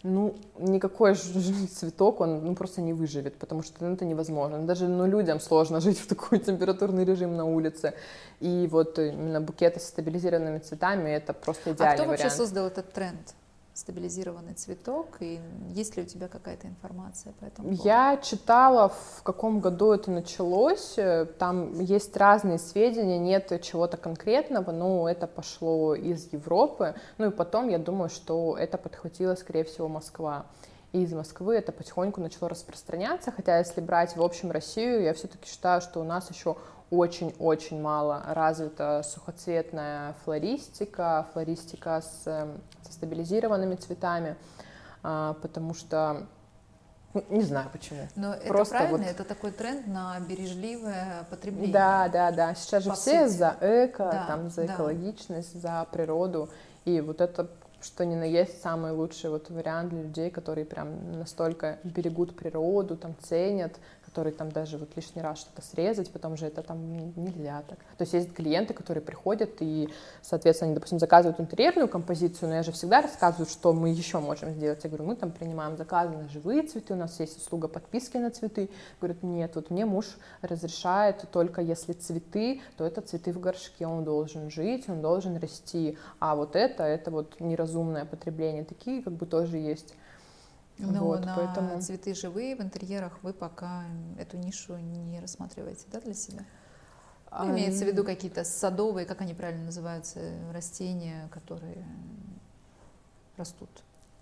ну, никакой цветок, он ну, просто не выживет, потому что ну, это невозможно. Даже ну, людям сложно жить в такой температурный режим на улице. И вот именно букеты с стабилизированными цветами — это просто идеальный вариант. А кто вариант. вообще создал этот тренд? Стабилизированный цветок, и есть ли у тебя какая-то информация по этому поводу? Я читала, в каком году это началось, там есть разные сведения, нет чего-то конкретного, но это пошло из Европы, ну и потом я думаю, что это подхватила, скорее всего, Москва. И из Москвы это потихоньку начало распространяться, хотя если брать в общем Россию, я все-таки считаю, что у нас еще очень-очень мало развита сухоцветная флористика, флористика с, со стабилизированными цветами, а, потому что ну, не знаю почему. Но Просто это правильно, вот... это такой тренд на бережливое потребление. Да, да, да. Сейчас же все сути. за эко, да, там, за экологичность, да. за природу. И вот это что ни на есть самый лучший вот вариант для людей, которые прям настолько берегут природу, там ценят, который там даже вот лишний раз что-то срезать, потом же это там нельзя так. То есть есть клиенты, которые приходят и, соответственно, они, допустим, заказывают интерьерную композицию, но я же всегда рассказываю, что мы еще можем сделать. Я говорю, мы там принимаем заказы на живые цветы, у нас есть услуга подписки на цветы. Говорят, нет, вот мне муж разрешает только если цветы, то это цветы в горшке, он должен жить, он должен расти, а вот это, это вот неразумное потребление. Такие как бы тоже есть. Но вот, на поэтому... цветы живые в интерьерах вы пока эту нишу не рассматриваете, да, для себя? Ну, имеется в виду какие-то садовые, как они правильно называются, растения, которые растут.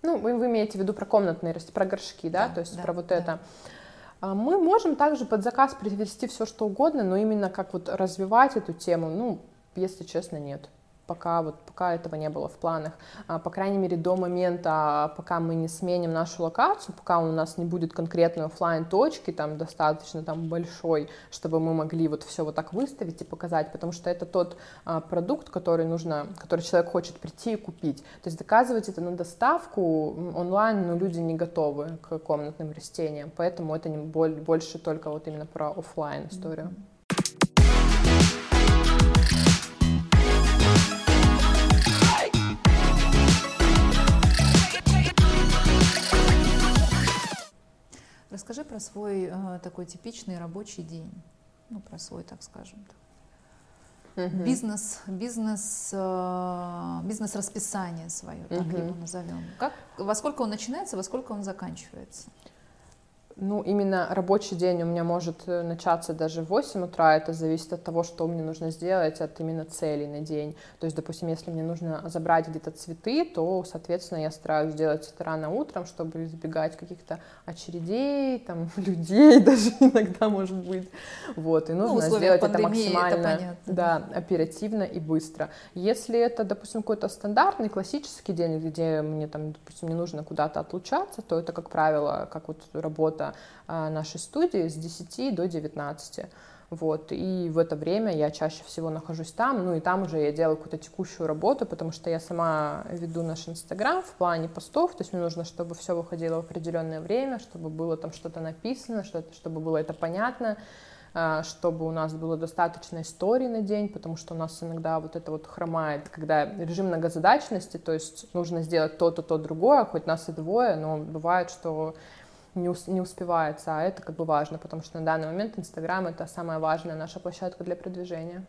Ну, вы, вы имеете в виду про комнатные растения, про горшки, да, да то есть да, про вот да. это. А, мы можем также под заказ привести все, что угодно, но именно как вот развивать эту тему, ну, если честно, нет пока, вот, пока этого не было в планах. А, по крайней мере, до момента, пока мы не сменим нашу локацию, пока у нас не будет конкретной офлайн точки там достаточно там большой, чтобы мы могли вот все вот так выставить и показать, потому что это тот а, продукт, который нужно, который человек хочет прийти и купить. То есть доказывать это на доставку онлайн, но люди не готовы к комнатным растениям, поэтому это не больше только вот именно про офлайн историю. Mm-hmm. Расскажи про свой э, такой типичный рабочий день, ну про свой, так скажем, угу. бизнес, бизнес, э, бизнес расписание свое, так угу. его назовем. Как, во сколько он начинается, во сколько он заканчивается? Ну, именно рабочий день у меня может э, начаться даже в 8 утра. Это зависит от того, что мне нужно сделать, от именно целей на день. То есть, допустим, если мне нужно забрать где-то цветы, то, соответственно, я стараюсь сделать это рано утром, чтобы избегать каких-то очередей, там, людей даже иногда, может быть. Вот, и ну, нужно ну, сделать это максимально это да, оперативно и быстро. Если это, допустим, какой-то стандартный, классический день, где мне, там, допустим, не нужно куда-то отлучаться, то это, как правило, как вот работа нашей студии с 10 до 19. Вот, и в это время я чаще всего нахожусь там, ну и там уже я делаю какую-то текущую работу, потому что я сама веду наш Инстаграм в плане постов, то есть мне нужно, чтобы все выходило в определенное время, чтобы было там что-то написано, что-то, чтобы было это понятно, а, чтобы у нас было достаточно историй на день, потому что у нас иногда вот это вот хромает, когда режим многозадачности, то есть нужно сделать то-то, то другое, хоть нас и двое, но бывает, что не, ус, не успевается, а это как бы важно, потому что на данный момент Инстаграм это самая важная наша площадка для продвижения.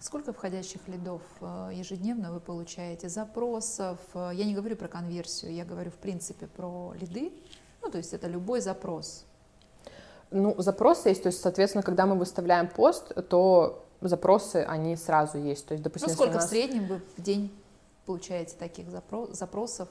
Сколько входящих лидов э, ежедневно вы получаете, запросов? Я не говорю про конверсию, я говорю в принципе про лиды, ну то есть это любой запрос. Ну, запросы есть, то есть, соответственно, когда мы выставляем пост, то запросы, они сразу есть. То есть, допустим, ну, сколько нас... в среднем вы в день получаете таких запросов,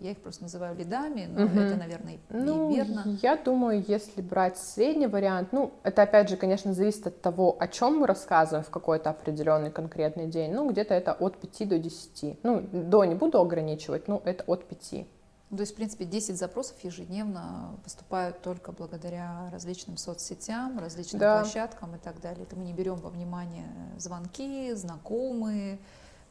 я их просто называю лидами, но угу. это, наверное, ну, неверно. Я думаю, если брать средний вариант, ну, это опять же, конечно, зависит от того, о чем мы рассказываем в какой-то определенный конкретный день. Ну, где-то это от 5 до 10. Ну, до не буду ограничивать, ну, это от 5. То есть, в принципе, 10 запросов ежедневно поступают только благодаря различным соцсетям, различным да. площадкам и так далее. Это мы не берем во внимание звонки, знакомые,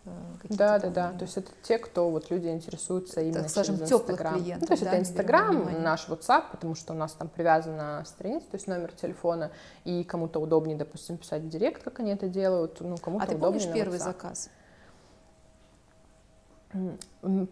Э, да, да, да. То есть это те, кто вот люди интересуются именно так скажем, через Инстаграм. Клиентов, ну, то есть да, это Инстаграм, наш WhatsApp, потому что у нас там привязана страница, то есть номер телефона, и кому-то удобнее, допустим, писать в директ, как они это делают, ну, кому-то а ты удобнее помнишь первый заказ?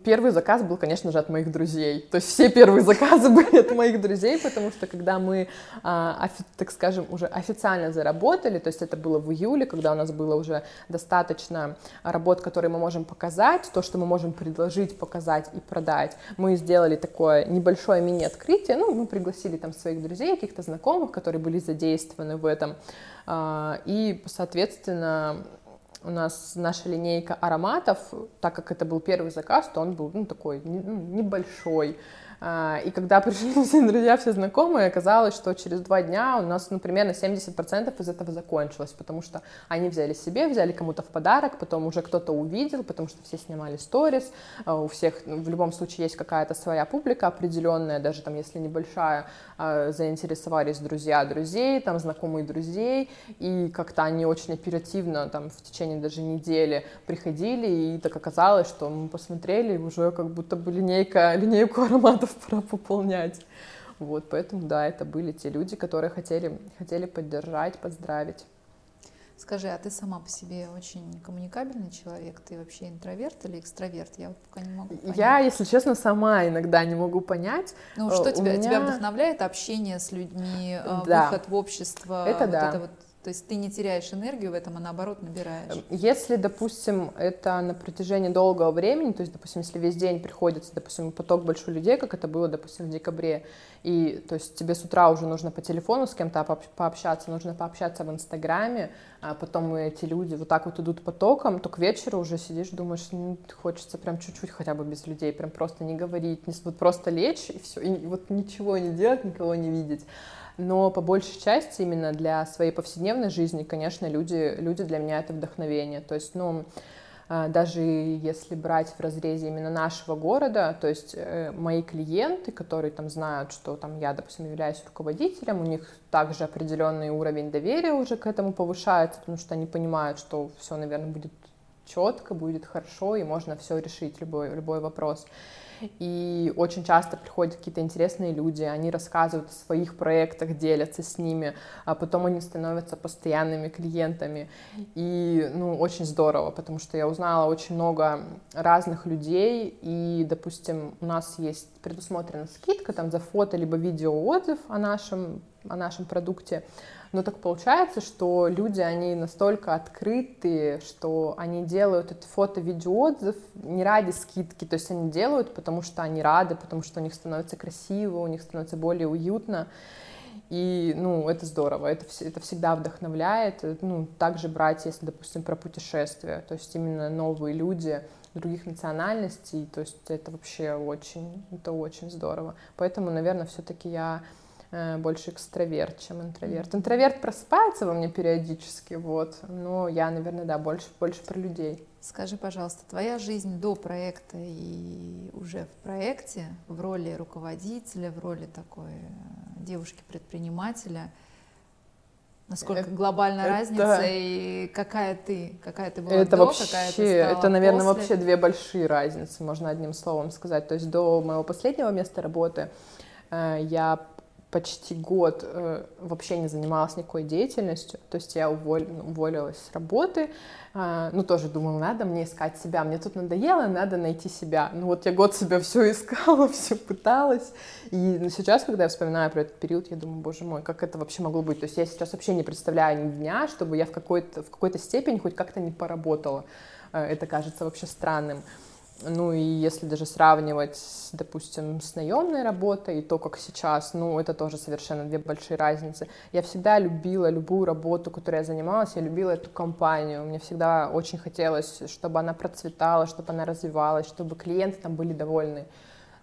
Первый заказ был, конечно же, от моих друзей. То есть все первые заказы были от моих друзей, потому что когда мы, а, так скажем, уже официально заработали, то есть это было в июле, когда у нас было уже достаточно работ, которые мы можем показать, то, что мы можем предложить, показать и продать, мы сделали такое небольшое мини-открытие, ну, мы пригласили там своих друзей, каких-то знакомых, которые были задействованы в этом, а, и, соответственно, у нас наша линейка ароматов, так как это был первый заказ, то он был ну, такой ну, небольшой. А, и когда пришли все друзья, все знакомые, оказалось, что через два дня у нас, ну, примерно 70% из этого закончилось, потому что они взяли себе, взяли кому-то в подарок, потом уже кто-то увидел, потому что все снимали сторис, а, у всех ну, в любом случае есть какая-то своя публика определенная, даже там, если небольшая, а, заинтересовались друзья друзей, там, знакомые друзей, и как-то они очень оперативно, там, в течение даже недели приходили, и так оказалось, что мы посмотрели, уже как будто бы линейка, линейку ароматов пора пополнять. Вот, поэтому, да, это были те люди, которые хотели, хотели поддержать, поздравить. Скажи, а ты сама по себе очень коммуникабельный человек? Ты вообще интроверт или экстраверт? Я вот пока не могу понять. Я, если честно, сама иногда не могу понять. Ну, что тебя, меня... тебя вдохновляет? Общение с людьми, э, да. выход в общество? Это вот да. Это вот то есть ты не теряешь энергию в этом, а наоборот набираешь. Эм, если, допустим, это на протяжении долгого времени, то есть, допустим, если весь день приходится, допустим, поток большой людей, как это было, допустим, в декабре, и то есть тебе с утра уже нужно по телефону с кем-то пообщаться, нужно пообщаться в Инстаграме, а потом эти люди вот так вот идут потоком, то к вечеру уже сидишь, думаешь, ну, хочется прям чуть-чуть хотя бы без людей, прям просто не говорить, не, вот просто лечь и все, и вот ничего не делать, никого не видеть но по большей части именно для своей повседневной жизни, конечно, люди, люди для меня это вдохновение. То есть, ну, а, даже если брать в разрезе именно нашего города, то есть э, мои клиенты, которые там знают, что там я, допустим, являюсь руководителем, у них также определенный уровень доверия уже к этому повышается, потому что они понимают, что все, наверное, будет четко, будет хорошо, и можно все решить, любой, любой вопрос. И очень часто приходят какие-то интересные люди, они рассказывают о своих проектах, делятся с ними, а потом они становятся постоянными клиентами. И, ну, очень здорово, потому что я узнала очень много разных людей, и, допустим, у нас есть предусмотрена скидка там за фото либо видео отзыв о нашем, о нашем продукте, но так получается, что люди, они настолько открытые, что они делают этот фото-видеоотзыв не ради скидки, то есть они делают, потому что они рады, потому что у них становится красиво, у них становится более уютно. И, ну, это здорово, это, это всегда вдохновляет. Ну, также брать, если, допустим, про путешествия, то есть именно новые люди других национальностей, то есть это вообще очень, это очень здорово. Поэтому, наверное, все-таки я Э, больше экстраверт, чем интроверт. Интроверт просыпается во мне периодически, вот, но я, наверное, да, больше, больше про людей. Скажи, пожалуйста, твоя жизнь до проекта и уже в проекте, в роли руководителя, в роли такой э, девушки-предпринимателя, насколько это, глобальная это, разница и какая ты, какая ты была это до, вообще, какая ты стала Это, наверное, после? вообще две большие разницы, можно одним словом сказать. То есть до моего последнего места работы э, я почти год э, вообще не занималась никакой деятельностью, то есть я уволь, ну, уволилась с работы, э, ну тоже думала, надо мне искать себя, мне тут надоело, надо найти себя. Ну вот я год себя все искала, все пыталась, и ну, сейчас, когда я вспоминаю про этот период, я думаю, боже мой, как это вообще могло быть, то есть я сейчас вообще не представляю ни дня, чтобы я в какой-то в какой-то степени хоть как-то не поработала, э, это кажется вообще странным. Ну и если даже сравнивать, допустим, с наемной работой и то, как сейчас, ну это тоже совершенно две большие разницы. Я всегда любила любую работу, которой я занималась, я любила эту компанию. Мне всегда очень хотелось, чтобы она процветала, чтобы она развивалась, чтобы клиенты там были довольны.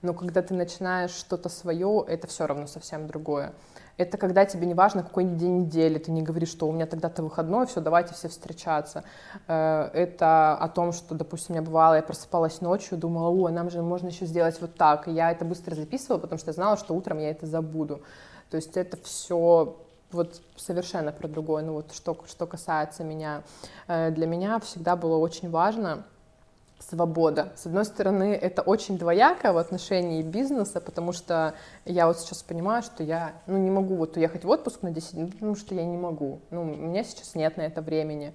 Но когда ты начинаешь что-то свое, это все равно совсем другое. Это когда тебе не важно, какой день недели, ты не говоришь, что у меня тогда-то выходной, все, давайте все встречаться. Э, это о том, что, допустим, у меня бывало, я просыпалась ночью, думала, о, нам же можно еще сделать вот так. И я это быстро записывала, потому что я знала, что утром я это забуду. То есть это все вот совершенно про другое. Ну вот что, что касается меня, э, для меня всегда было очень важно свобода. С одной стороны, это очень двояко в отношении бизнеса, потому что я вот сейчас понимаю, что я ну, не могу вот уехать в отпуск на 10 дней, потому что я не могу. Ну, у меня сейчас нет на это времени.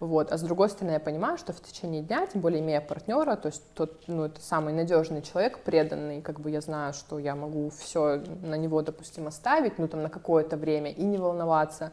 Вот. А с другой стороны, я понимаю, что в течение дня, тем более имея партнера, то есть тот, ну, это самый надежный человек, преданный, как бы я знаю, что я могу все на него, допустим, оставить, ну, там, на какое-то время и не волноваться,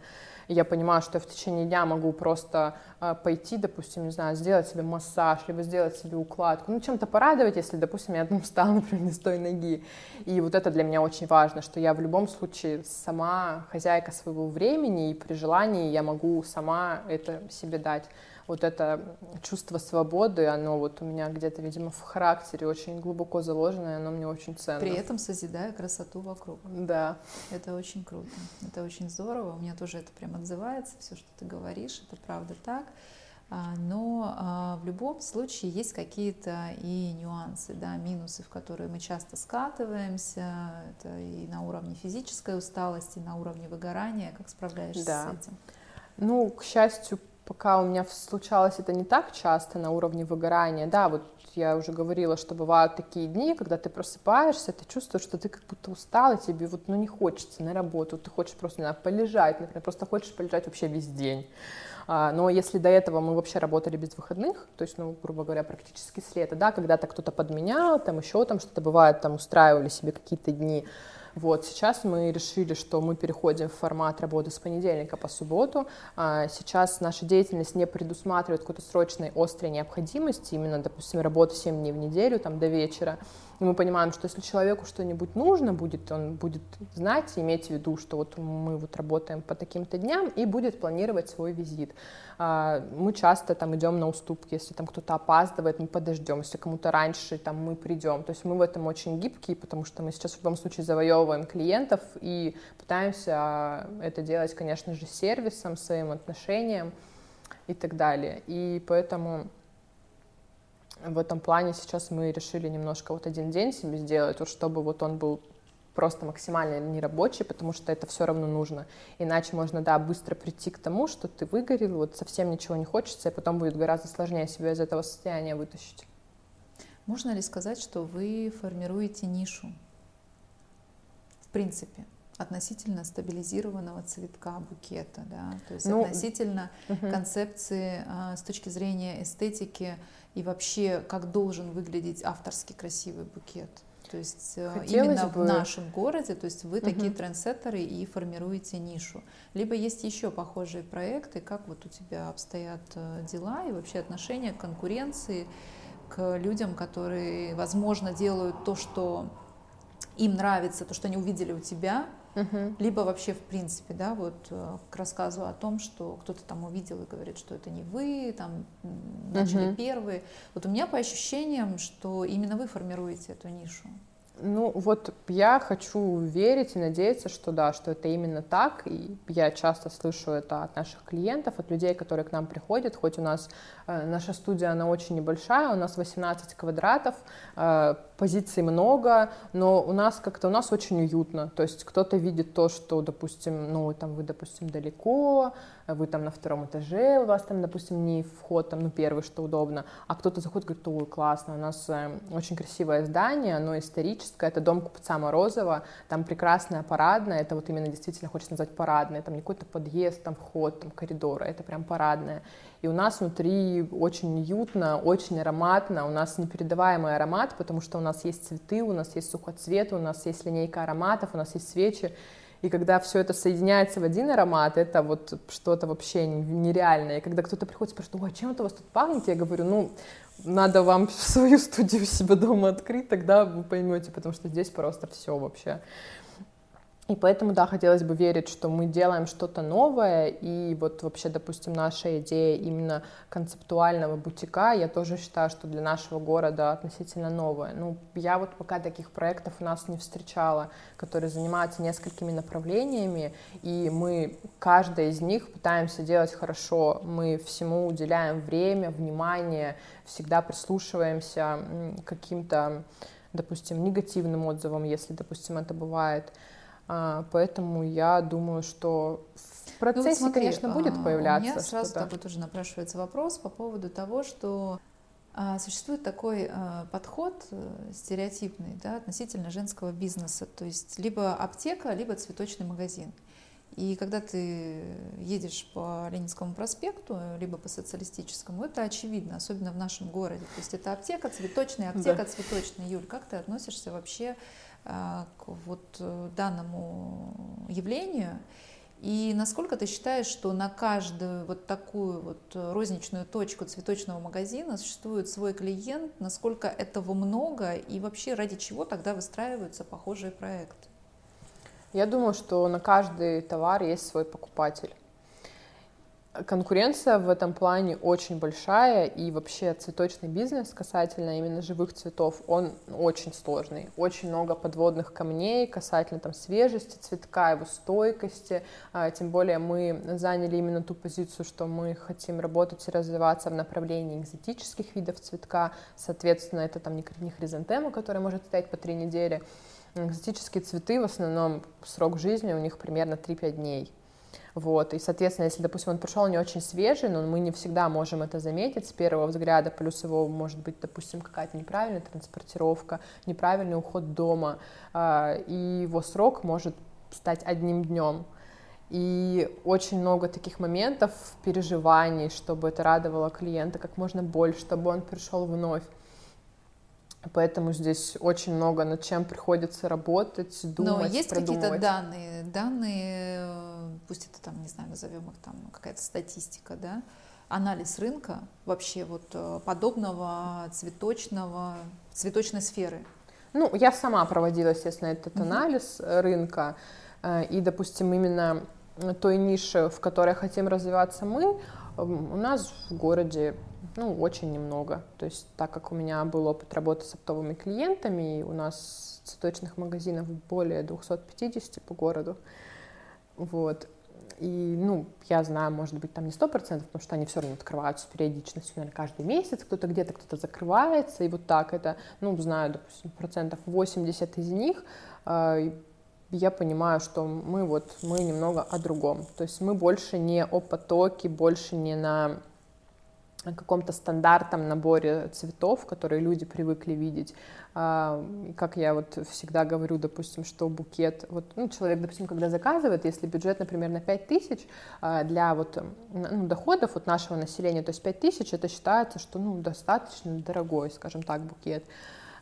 я понимаю, что я в течение дня могу просто э, пойти, допустим, не знаю, сделать себе массаж, либо сделать себе укладку, ну, чем-то порадовать, если, допустим, я ну, встала, например, с той ноги. И вот это для меня очень важно, что я в любом случае сама хозяйка своего времени, и при желании я могу сама это себе дать вот это чувство свободы, оно вот у меня где-то, видимо, в характере очень глубоко заложено, и оно мне очень ценно. При этом созидая красоту вокруг. Да. Это очень круто, это очень здорово, у меня тоже это прям отзывается, все, что ты говоришь, это правда так. А, но а, в любом случае есть какие-то и нюансы, да, минусы, в которые мы часто скатываемся. Это и на уровне физической усталости, и на уровне выгорания. Как справляешься да. с этим? Ну, к счастью, пока у меня случалось это не так часто на уровне выгорания. Да, вот я уже говорила, что бывают такие дни, когда ты просыпаешься, ты чувствуешь, что ты как будто устал, и тебе вот, ну, не хочется на работу, ты хочешь просто, не знаю, полежать, например, просто хочешь полежать вообще весь день. А, но если до этого мы вообще работали без выходных, то есть, ну, грубо говоря, практически с лета, да, когда-то кто-то подменял, там еще там что-то бывает, там устраивали себе какие-то дни, вот, сейчас мы решили, что мы переходим в формат работы с понедельника по субботу. А, сейчас наша деятельность не предусматривает какой-то срочной острой необходимости, именно, допустим, работы 7 дней в неделю, там, до вечера. И мы понимаем, что если человеку что-нибудь нужно будет, он будет знать, иметь в виду, что вот мы вот работаем по таким-то дням и будет планировать свой визит. А, мы часто там идем на уступки, если там кто-то опаздывает, мы подождем, если кому-то раньше, там мы придем. То есть мы в этом очень гибкие, потому что мы сейчас в любом случае завоевываем клиентов и пытаемся это делать, конечно же, сервисом, своим отношением и так далее. И поэтому в этом плане сейчас мы решили немножко вот один день себе сделать, вот чтобы вот он был просто максимально нерабочий, потому что это все равно нужно. Иначе можно, да, быстро прийти к тому, что ты выгорел, вот совсем ничего не хочется, и потом будет гораздо сложнее себя из этого состояния вытащить. Можно ли сказать, что вы формируете нишу? В принципе относительно стабилизированного цветка букета, да, то есть ну, относительно угу. концепции а, с точки зрения эстетики и вообще как должен выглядеть авторский красивый букет. То есть э, Хотелось именно бы... в нашем городе, то есть вы угу. такие трендсеттеры и формируете нишу. Либо есть еще похожие проекты, как вот у тебя обстоят э, дела и вообще отношения к конкуренции, к людям, которые, возможно, делают то, что им нравится, то, что они увидели у тебя, угу. либо вообще в принципе, да, вот э, к рассказу о том, что кто-то там увидел и говорит, что это не вы, там начали угу. первые. Вот у меня по ощущениям, что именно вы формируете эту нишу. Ну, вот я хочу верить и надеяться, что да, что это именно так. И я часто слышу это от наших клиентов, от людей, которые к нам приходят. Хоть у нас э, наша студия, она очень небольшая, у нас 18 квадратов, э, позиций много, но у нас как-то, у нас очень уютно. То есть кто-то видит то, что, допустим, ну, там вы, допустим, далеко, вы там на втором этаже, у вас там, допустим, не вход, там, ну, первый, что удобно, а кто-то заходит, говорит, ой, классно, у нас э, очень красивое здание, оно историческое, это дом купца Морозова, там прекрасная парадная, это вот именно действительно хочется назвать парадная, там не какой-то подъезд, там вход, там коридор, это прям парадная. И у нас внутри очень уютно, очень ароматно, у нас непередаваемый аромат, потому что у нас есть цветы, у нас есть сухоцветы, у нас есть линейка ароматов, у нас есть свечи, и когда все это соединяется в один аромат, это вот что-то вообще нереальное. И когда кто-то приходит и спрашивает, ой, а чем это у вас тут пахнет? Я говорю, ну, надо вам свою студию себя дома открыть, тогда вы поймете, потому что здесь просто все вообще. И поэтому, да, хотелось бы верить, что мы делаем что-то новое, и вот вообще, допустим, наша идея именно концептуального бутика, я тоже считаю, что для нашего города относительно новая. Ну, я вот пока таких проектов у нас не встречала, которые занимаются несколькими направлениями, и мы каждая из них пытаемся делать хорошо, мы всему уделяем время, внимание, всегда прислушиваемся к каким-то, допустим, негативным отзывам, если, допустим, это бывает, поэтому я думаю, что в процессе, ну, вот смотри, конечно, будет появляться. У меня сразу такой тоже напрашивается вопрос по поводу того, что а, существует такой а, подход э, стереотипный да, относительно женского бизнеса, то есть либо аптека, либо цветочный магазин. И когда ты едешь по Ленинскому проспекту, либо по социалистическому, это очевидно, особенно в нашем городе. То есть это аптека цветочная, аптека да. цветочная. Юль, как ты относишься вообще а, к вот э, данному явлению. И насколько ты считаешь, что на каждую вот такую вот розничную точку цветочного магазина существует свой клиент, насколько этого много и вообще ради чего тогда выстраиваются похожие проекты? Я думаю, что на каждый товар есть свой покупатель. Конкуренция в этом плане очень большая, и вообще цветочный бизнес касательно именно живых цветов, он очень сложный. Очень много подводных камней касательно там свежести цветка, его стойкости. А, тем более мы заняли именно ту позицию, что мы хотим работать и развиваться в направлении экзотических видов цветка. Соответственно, это там не хризантема, которая может стоять по три недели. Экзотические цветы в основном срок жизни у них примерно 3-5 дней. Вот, и, соответственно, если, допустим, он пришел не очень свежий, но мы не всегда можем это заметить с первого взгляда, плюс его может быть, допустим, какая-то неправильная транспортировка, неправильный уход дома, а, и его срок может стать одним днем. И очень много таких моментов, переживаний, чтобы это радовало клиента как можно больше, чтобы он пришел вновь. Поэтому здесь очень много над чем приходится работать, думать, Но есть какие-то данные, данные, э, пусть это там, не знаю, назовем их там какая-то статистика, да, анализ рынка вообще вот э, подобного цветочного, цветочной сферы? Ну, я сама проводила, естественно, этот угу. анализ рынка, э, и, допустим, именно той ниши, в которой хотим развиваться мы, у нас в городе ну, очень немного. То есть так как у меня был опыт работы с оптовыми клиентами, у нас цветочных магазинов более 250 по городу, вот, и, ну, я знаю, может быть, там не сто процентов, потому что они все равно открываются с периодичностью, наверное, каждый месяц, кто-то где-то, кто-то закрывается, и вот так это, ну, знаю, допустим, процентов 80 из них, э, я понимаю, что мы вот, мы немного о другом. То есть мы больше не о потоке, больше не на каком-то стандартном наборе цветов, которые люди привыкли видеть. А, как я вот всегда говорю, допустим, что букет, вот ну, человек, допустим, когда заказывает, если бюджет, например, на 5 тысяч а, для вот ну, доходов от нашего населения, то есть 5 тысяч, это считается, что ну, достаточно дорогой, скажем так, букет.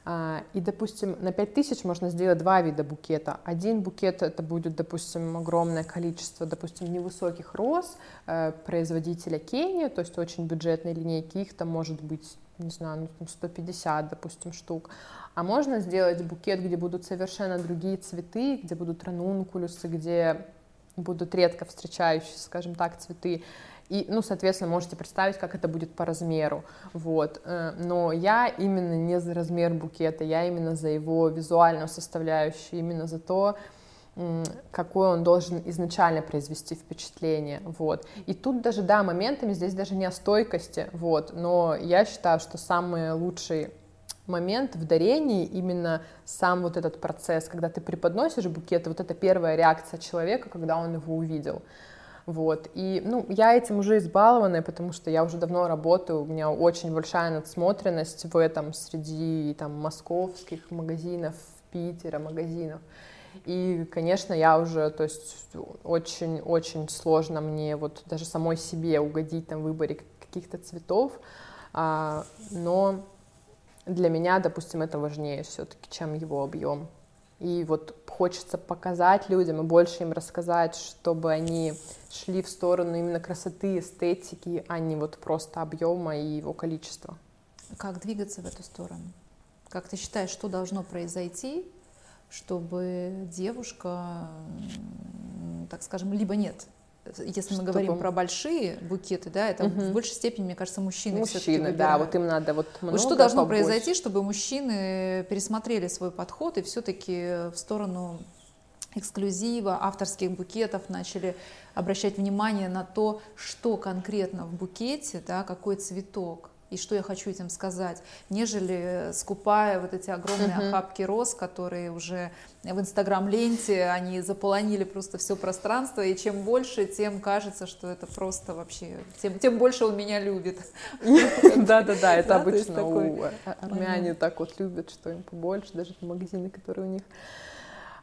А, и, допустим, на 5000 можно сделать два вида букета. Один букет это будет, допустим, огромное количество, допустим, невысоких роз э, производителя Кении, то есть очень бюджетные линейки, их там может быть, не знаю, ну, 150, допустим, штук. А можно сделать букет, где будут совершенно другие цветы, где будут ранункулюсы, где будут редко встречающиеся, скажем так, цветы. И, ну, соответственно, можете представить, как это будет по размеру. Вот. Э, но я именно не за размер букета, я именно за его визуальную составляющую, именно за то, какой он должен изначально произвести впечатление, вот. И тут даже, да, моментами здесь даже не о стойкости, вот, но я считаю, что самый лучший момент в дарении именно сам вот этот процесс, когда ты преподносишь букет, вот это первая реакция человека, когда он его увидел. Вот. И, ну, я этим уже избалованная, потому что я уже давно работаю, у меня очень большая надсмотренность в этом среди там московских магазинов, Питера магазинов. И, конечно, я уже, то есть очень-очень сложно мне вот даже самой себе угодить там в выборе каких-то цветов, а, но для меня, допустим, это важнее все-таки, чем его объем. И вот хочется показать людям и больше им рассказать, чтобы они шли в сторону именно красоты, эстетики, а не вот просто объема и его количества. Как двигаться в эту сторону? Как ты считаешь, что должно произойти, чтобы девушка, так скажем, либо нет, если мы говорим про большие букеты, да, это угу. в большей степени, мне кажется, мужчины. Мужчины, да, вот им надо вот много Вот что должно побольше. произойти, чтобы мужчины пересмотрели свой подход и все-таки в сторону эксклюзива, авторских букетов начали обращать внимание на то, что конкретно в букете, да, какой цветок и что я хочу этим сказать, нежели скупая вот эти огромные uh-huh. охапки роз, которые уже в инстаграм-ленте, они заполонили просто все пространство, и чем больше, тем кажется, что это просто вообще, тем, тем больше он меня любит. Да-да-да, это обычно у армяне так вот любят, что им побольше, даже магазины, которые у них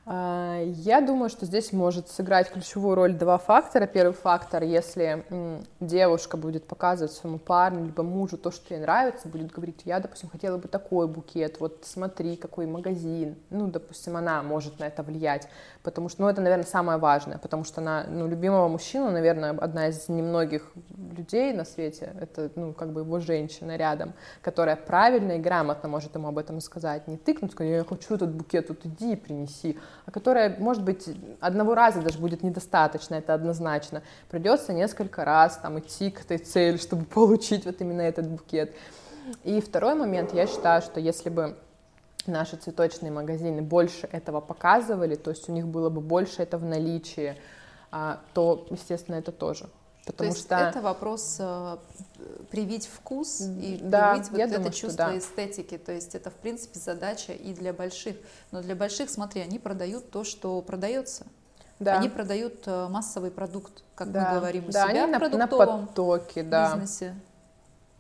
я думаю, что здесь может сыграть ключевую роль два фактора. Первый фактор, если девушка будет показывать своему парню либо мужу то, что ей нравится, будет говорить, я, допустим, хотела бы такой букет, вот смотри, какой магазин. Ну, допустим, она может на это влиять, потому что, ну, это, наверное, самое важное, потому что она, ну, любимого мужчину, наверное, одна из немногих людей на свете, это, ну, как бы его женщина рядом, которая правильно и грамотно может ему об этом сказать, не тыкнуть, сказать, я хочу этот букет, вот иди и принеси, а которая, может быть, одного раза даже будет недостаточно, это однозначно. Придется несколько раз там идти к этой цели, чтобы получить вот именно этот букет. И второй момент, я считаю, что если бы наши цветочные магазины больше этого показывали, то есть у них было бы больше этого в наличии, а, то, естественно, это тоже Потому То есть что это вопрос э, привить вкус и да, привить вот это думаю, чувство да. эстетики. То есть это, в принципе, задача и для больших. Но для больших, смотри, они продают то, что продается. Да. Они продают э, массовый продукт, как Да. мы говорим у да, себя они в на, на продуктовом потоке, да. бизнесе.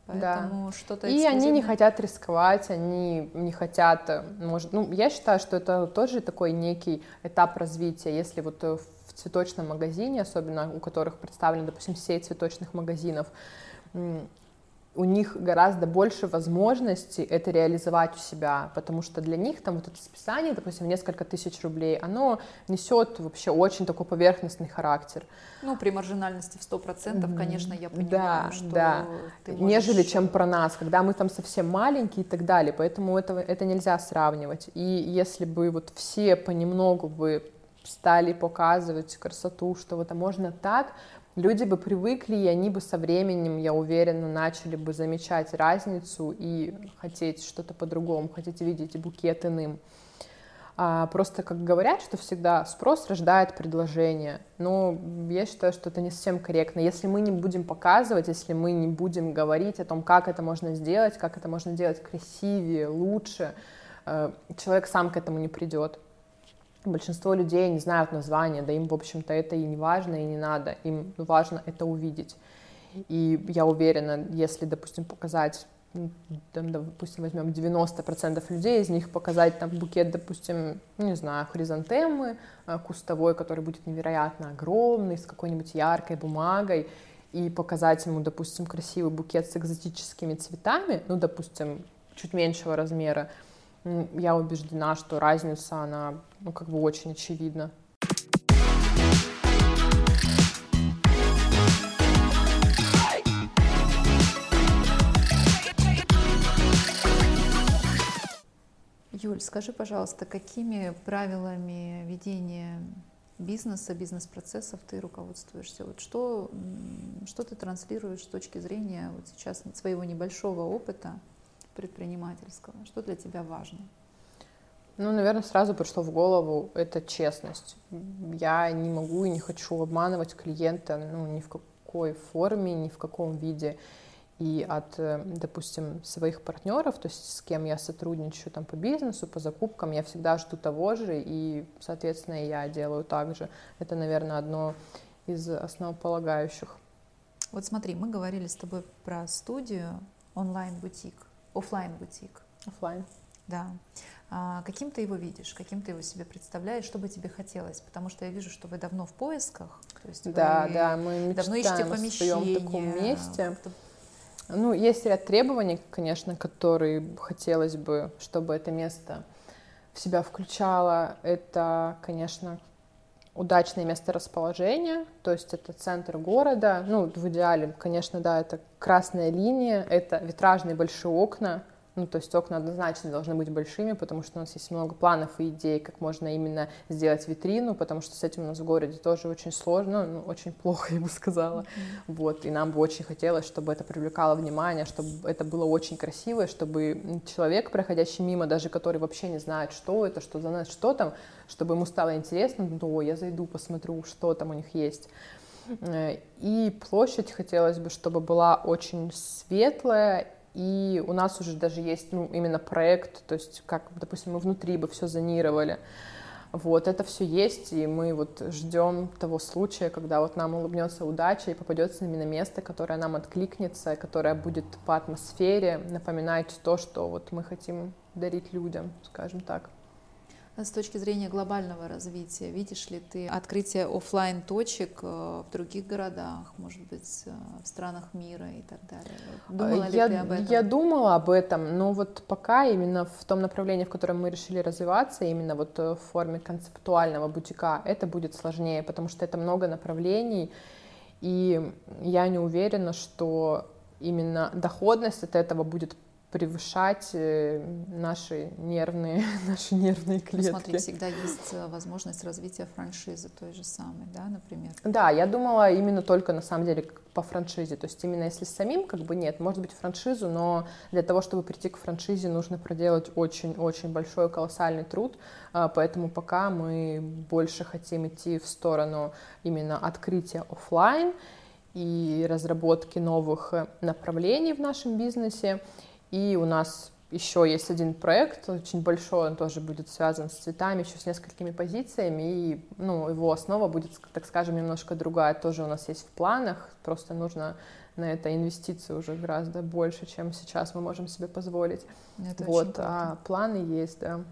Да. Поэтому что-то И они не хотят рисковать, они не хотят, э, может, ну, я считаю, что это тоже такой некий этап развития. Если вот э, в цветочном магазине, особенно у которых представлена, допустим, сеть цветочных магазинов, у них гораздо больше возможностей это реализовать у себя, потому что для них там вот это списание, допустим, несколько тысяч рублей, оно несет вообще очень такой поверхностный характер. Ну, при маржинальности в 100%, конечно, я понимаю, Да, что да. ты нежели можешь- чем про нас, когда мы там совсем маленькие и так далее, поэтому этого, это нельзя сравнивать. И если бы вот все понемногу бы стали показывать красоту, что вот а можно так, люди бы привыкли, и они бы со временем, я уверена, начали бы замечать разницу и хотеть что-то по-другому, хотеть видеть букет иным. А, просто, как говорят, что всегда спрос рождает предложение. Но я считаю, что это не совсем корректно. Если мы не будем показывать, если мы не будем говорить о том, как это можно сделать, как это можно делать красивее, лучше, э, человек сам к этому не придет. Большинство людей не знают названия, да им, в общем-то, это и не важно, и не надо. Им важно это увидеть. И я уверена, если, допустим, показать, там, допустим, возьмем 90% людей, из них показать там букет, допустим, не знаю, хризантемы э, кустовой, который будет невероятно огромный, с какой-нибудь яркой бумагой, и показать ему, допустим, красивый букет с экзотическими цветами, ну, допустим, чуть меньшего размера, я убеждена, что разница, она, ну, как бы очень очевидна. Юль, скажи, пожалуйста, какими правилами ведения бизнеса, бизнес-процессов ты руководствуешься? Вот что, что ты транслируешь с точки зрения вот сейчас своего небольшого опыта предпринимательского? Что для тебя важно? Ну, наверное, сразу пришло в голову это честность. Я не могу и не хочу обманывать клиента, ну, ни в какой форме, ни в каком виде. И от, э, допустим, своих партнеров, то есть с кем я сотрудничаю там по бизнесу, по закупкам, я всегда жду того же, и, соответственно, и я делаю так же. Это, наверное, одно из основополагающих. Вот смотри, мы говорили с тобой про студию онлайн-бутик, оффлайн-бутик. Оффлайн. Да. А каким ты его видишь, каким ты его себе представляешь, что бы тебе хотелось? Потому что я вижу, что вы давно в поисках. То есть Да, вы да, мы давно ищете помещение. своем таком месте. Ну, есть ряд требований, конечно, которые хотелось бы, чтобы это место в себя включало. Это, конечно, удачное место расположения, то есть это центр города. Ну, в идеале, конечно, да, это красная линия, это витражные большие окна, ну, то есть окна однозначно должны быть большими, потому что у нас есть много планов и идей, как можно именно сделать витрину, потому что с этим у нас в городе тоже очень сложно, ну, очень плохо, я бы сказала. Вот, и нам бы очень хотелось, чтобы это привлекало внимание, чтобы это было очень красиво, чтобы человек, проходящий мимо, даже который вообще не знает, что это, что за нас, что там, чтобы ему стало интересно, ну, я зайду, посмотрю, что там у них есть. Э, И площадь хотелось бы, чтобы была очень светлая, и у нас уже даже есть, ну, именно проект, то есть, как, допустим, мы внутри бы все зонировали. Вот, это все есть, и мы вот ждем того случая, когда вот нам улыбнется удача и попадется именно место, которое нам откликнется, которое будет по атмосфере напоминать то, что вот мы хотим дарить людям, скажем так. С точки зрения глобального развития, видишь ли ты открытие оффлайн точек э, в других городах, может быть, э, в странах мира и так далее? Думала ли я, ты об этом? я думала об этом, но вот пока именно в том направлении, в котором мы решили развиваться, именно вот э, в форме концептуального бутика, это будет сложнее, потому что это много направлений, и я не уверена, что именно доходность от этого будет превышать э, наши нервные, наши нервные Ну, клетки. смотри, всегда есть э, возможность развития франшизы той же самой, да, например. Да, я думала именно только на самом деле по франшизе. То есть именно если самим, как бы нет, может быть франшизу, но для того, чтобы прийти к франшизе, нужно проделать очень-очень большой колоссальный труд. А, Поэтому пока мы больше хотим идти в сторону именно открытия офлайн и разработки новых э, направлений в нашем бизнесе. И у нас еще есть один проект, очень большой, он тоже будет связан с цветами, еще с несколькими позициями, и ну, его основа будет, так скажем, немножко другая, тоже у нас есть в планах, просто нужно на это инвестиции уже гораздо больше, чем сейчас мы можем себе позволить. Это вот, а планы есть, да.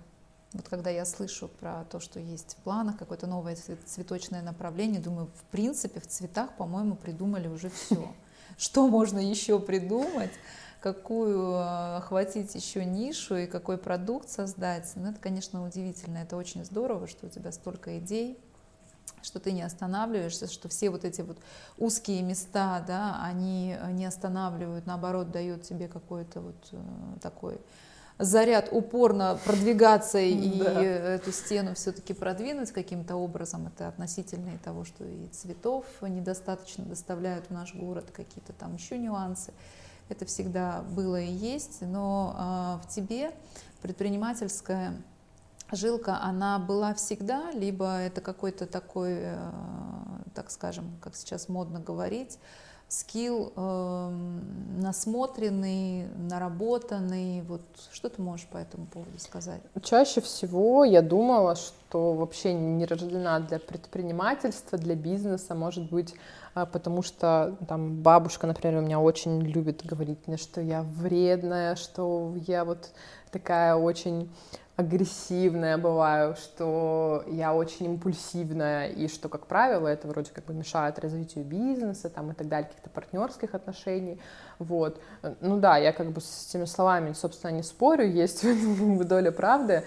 Вот когда я слышу про то, что есть в планах какое-то новое цветочное направление, думаю, в принципе, в цветах, по-моему, придумали уже все. Что можно еще придумать? Какую э, охватить еще нишу и какой продукт создать. Ну, это, конечно, удивительно. Это очень здорово, что у тебя столько идей, что ты не останавливаешься, что все вот эти вот узкие места, да, они не останавливают, наоборот, дают тебе какой-то вот э, такой заряд упорно продвигаться и да. эту стену все-таки продвинуть каким-то образом. Это относительно и того, что и цветов недостаточно доставляют в наш город, какие-то там еще нюансы это всегда было и есть, но а, в тебе предпринимательская жилка, она была всегда, либо это какой-то такой, э, так скажем, как сейчас модно говорить, скилл э, насмотренный, наработанный. Вот что ты можешь по этому поводу сказать? Чаще всего я думала, что вообще не рождена для предпринимательства, для бизнеса, может быть, потому что там бабушка, например, у меня очень любит говорить мне, что я вредная, что я вот такая очень агрессивная бываю, что я очень импульсивная, и что, как правило, это вроде как бы мешает развитию бизнеса там, и так далее, каких-то партнерских отношений. Вот. Ну да, я как бы с этими словами, собственно, не спорю, есть доля правды,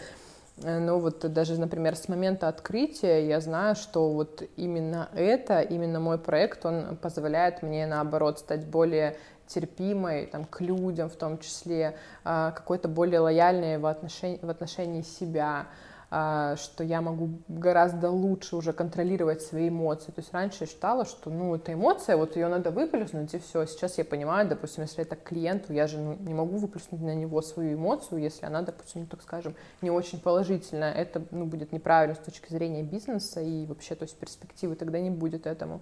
ну вот даже, например, с момента открытия я знаю, что вот именно это, именно мой проект, он позволяет мне, наоборот, стать более терпимой там, к людям в том числе, а, какой-то более лояльной в отношении, в отношении себя, что я могу гораздо лучше уже контролировать свои эмоции. То есть раньше я считала, что ну, эта эмоция, вот ее надо выплеснуть, и все. Сейчас я понимаю, допустим, если это клиенту, я же ну, не могу выплеснуть на него свою эмоцию, если она, допустим, ну, так скажем, не очень положительная. Это ну, будет неправильно с точки зрения бизнеса и вообще, то есть перспективы тогда не будет этому.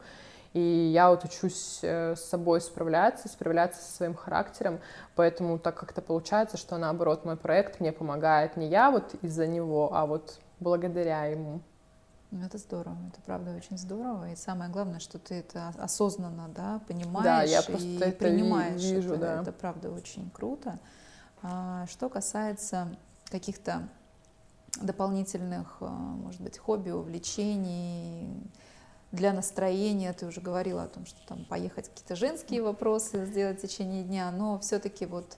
И я вот учусь э, с собой справляться, справляться со своим характером, поэтому так как-то получается, что наоборот мой проект мне помогает не я вот из-за него, а вот благодаря ему. Ну, это здорово, это правда очень здорово. И самое главное, что ты это осознанно да, понимаешь да, я просто и это принимаешь. Вижу, это, да. это правда очень круто. А, что касается каких-то дополнительных, а, может быть, хобби, увлечений, для настроения, ты уже говорила о том, что там поехать какие-то женские вопросы сделать в течение дня, но все-таки вот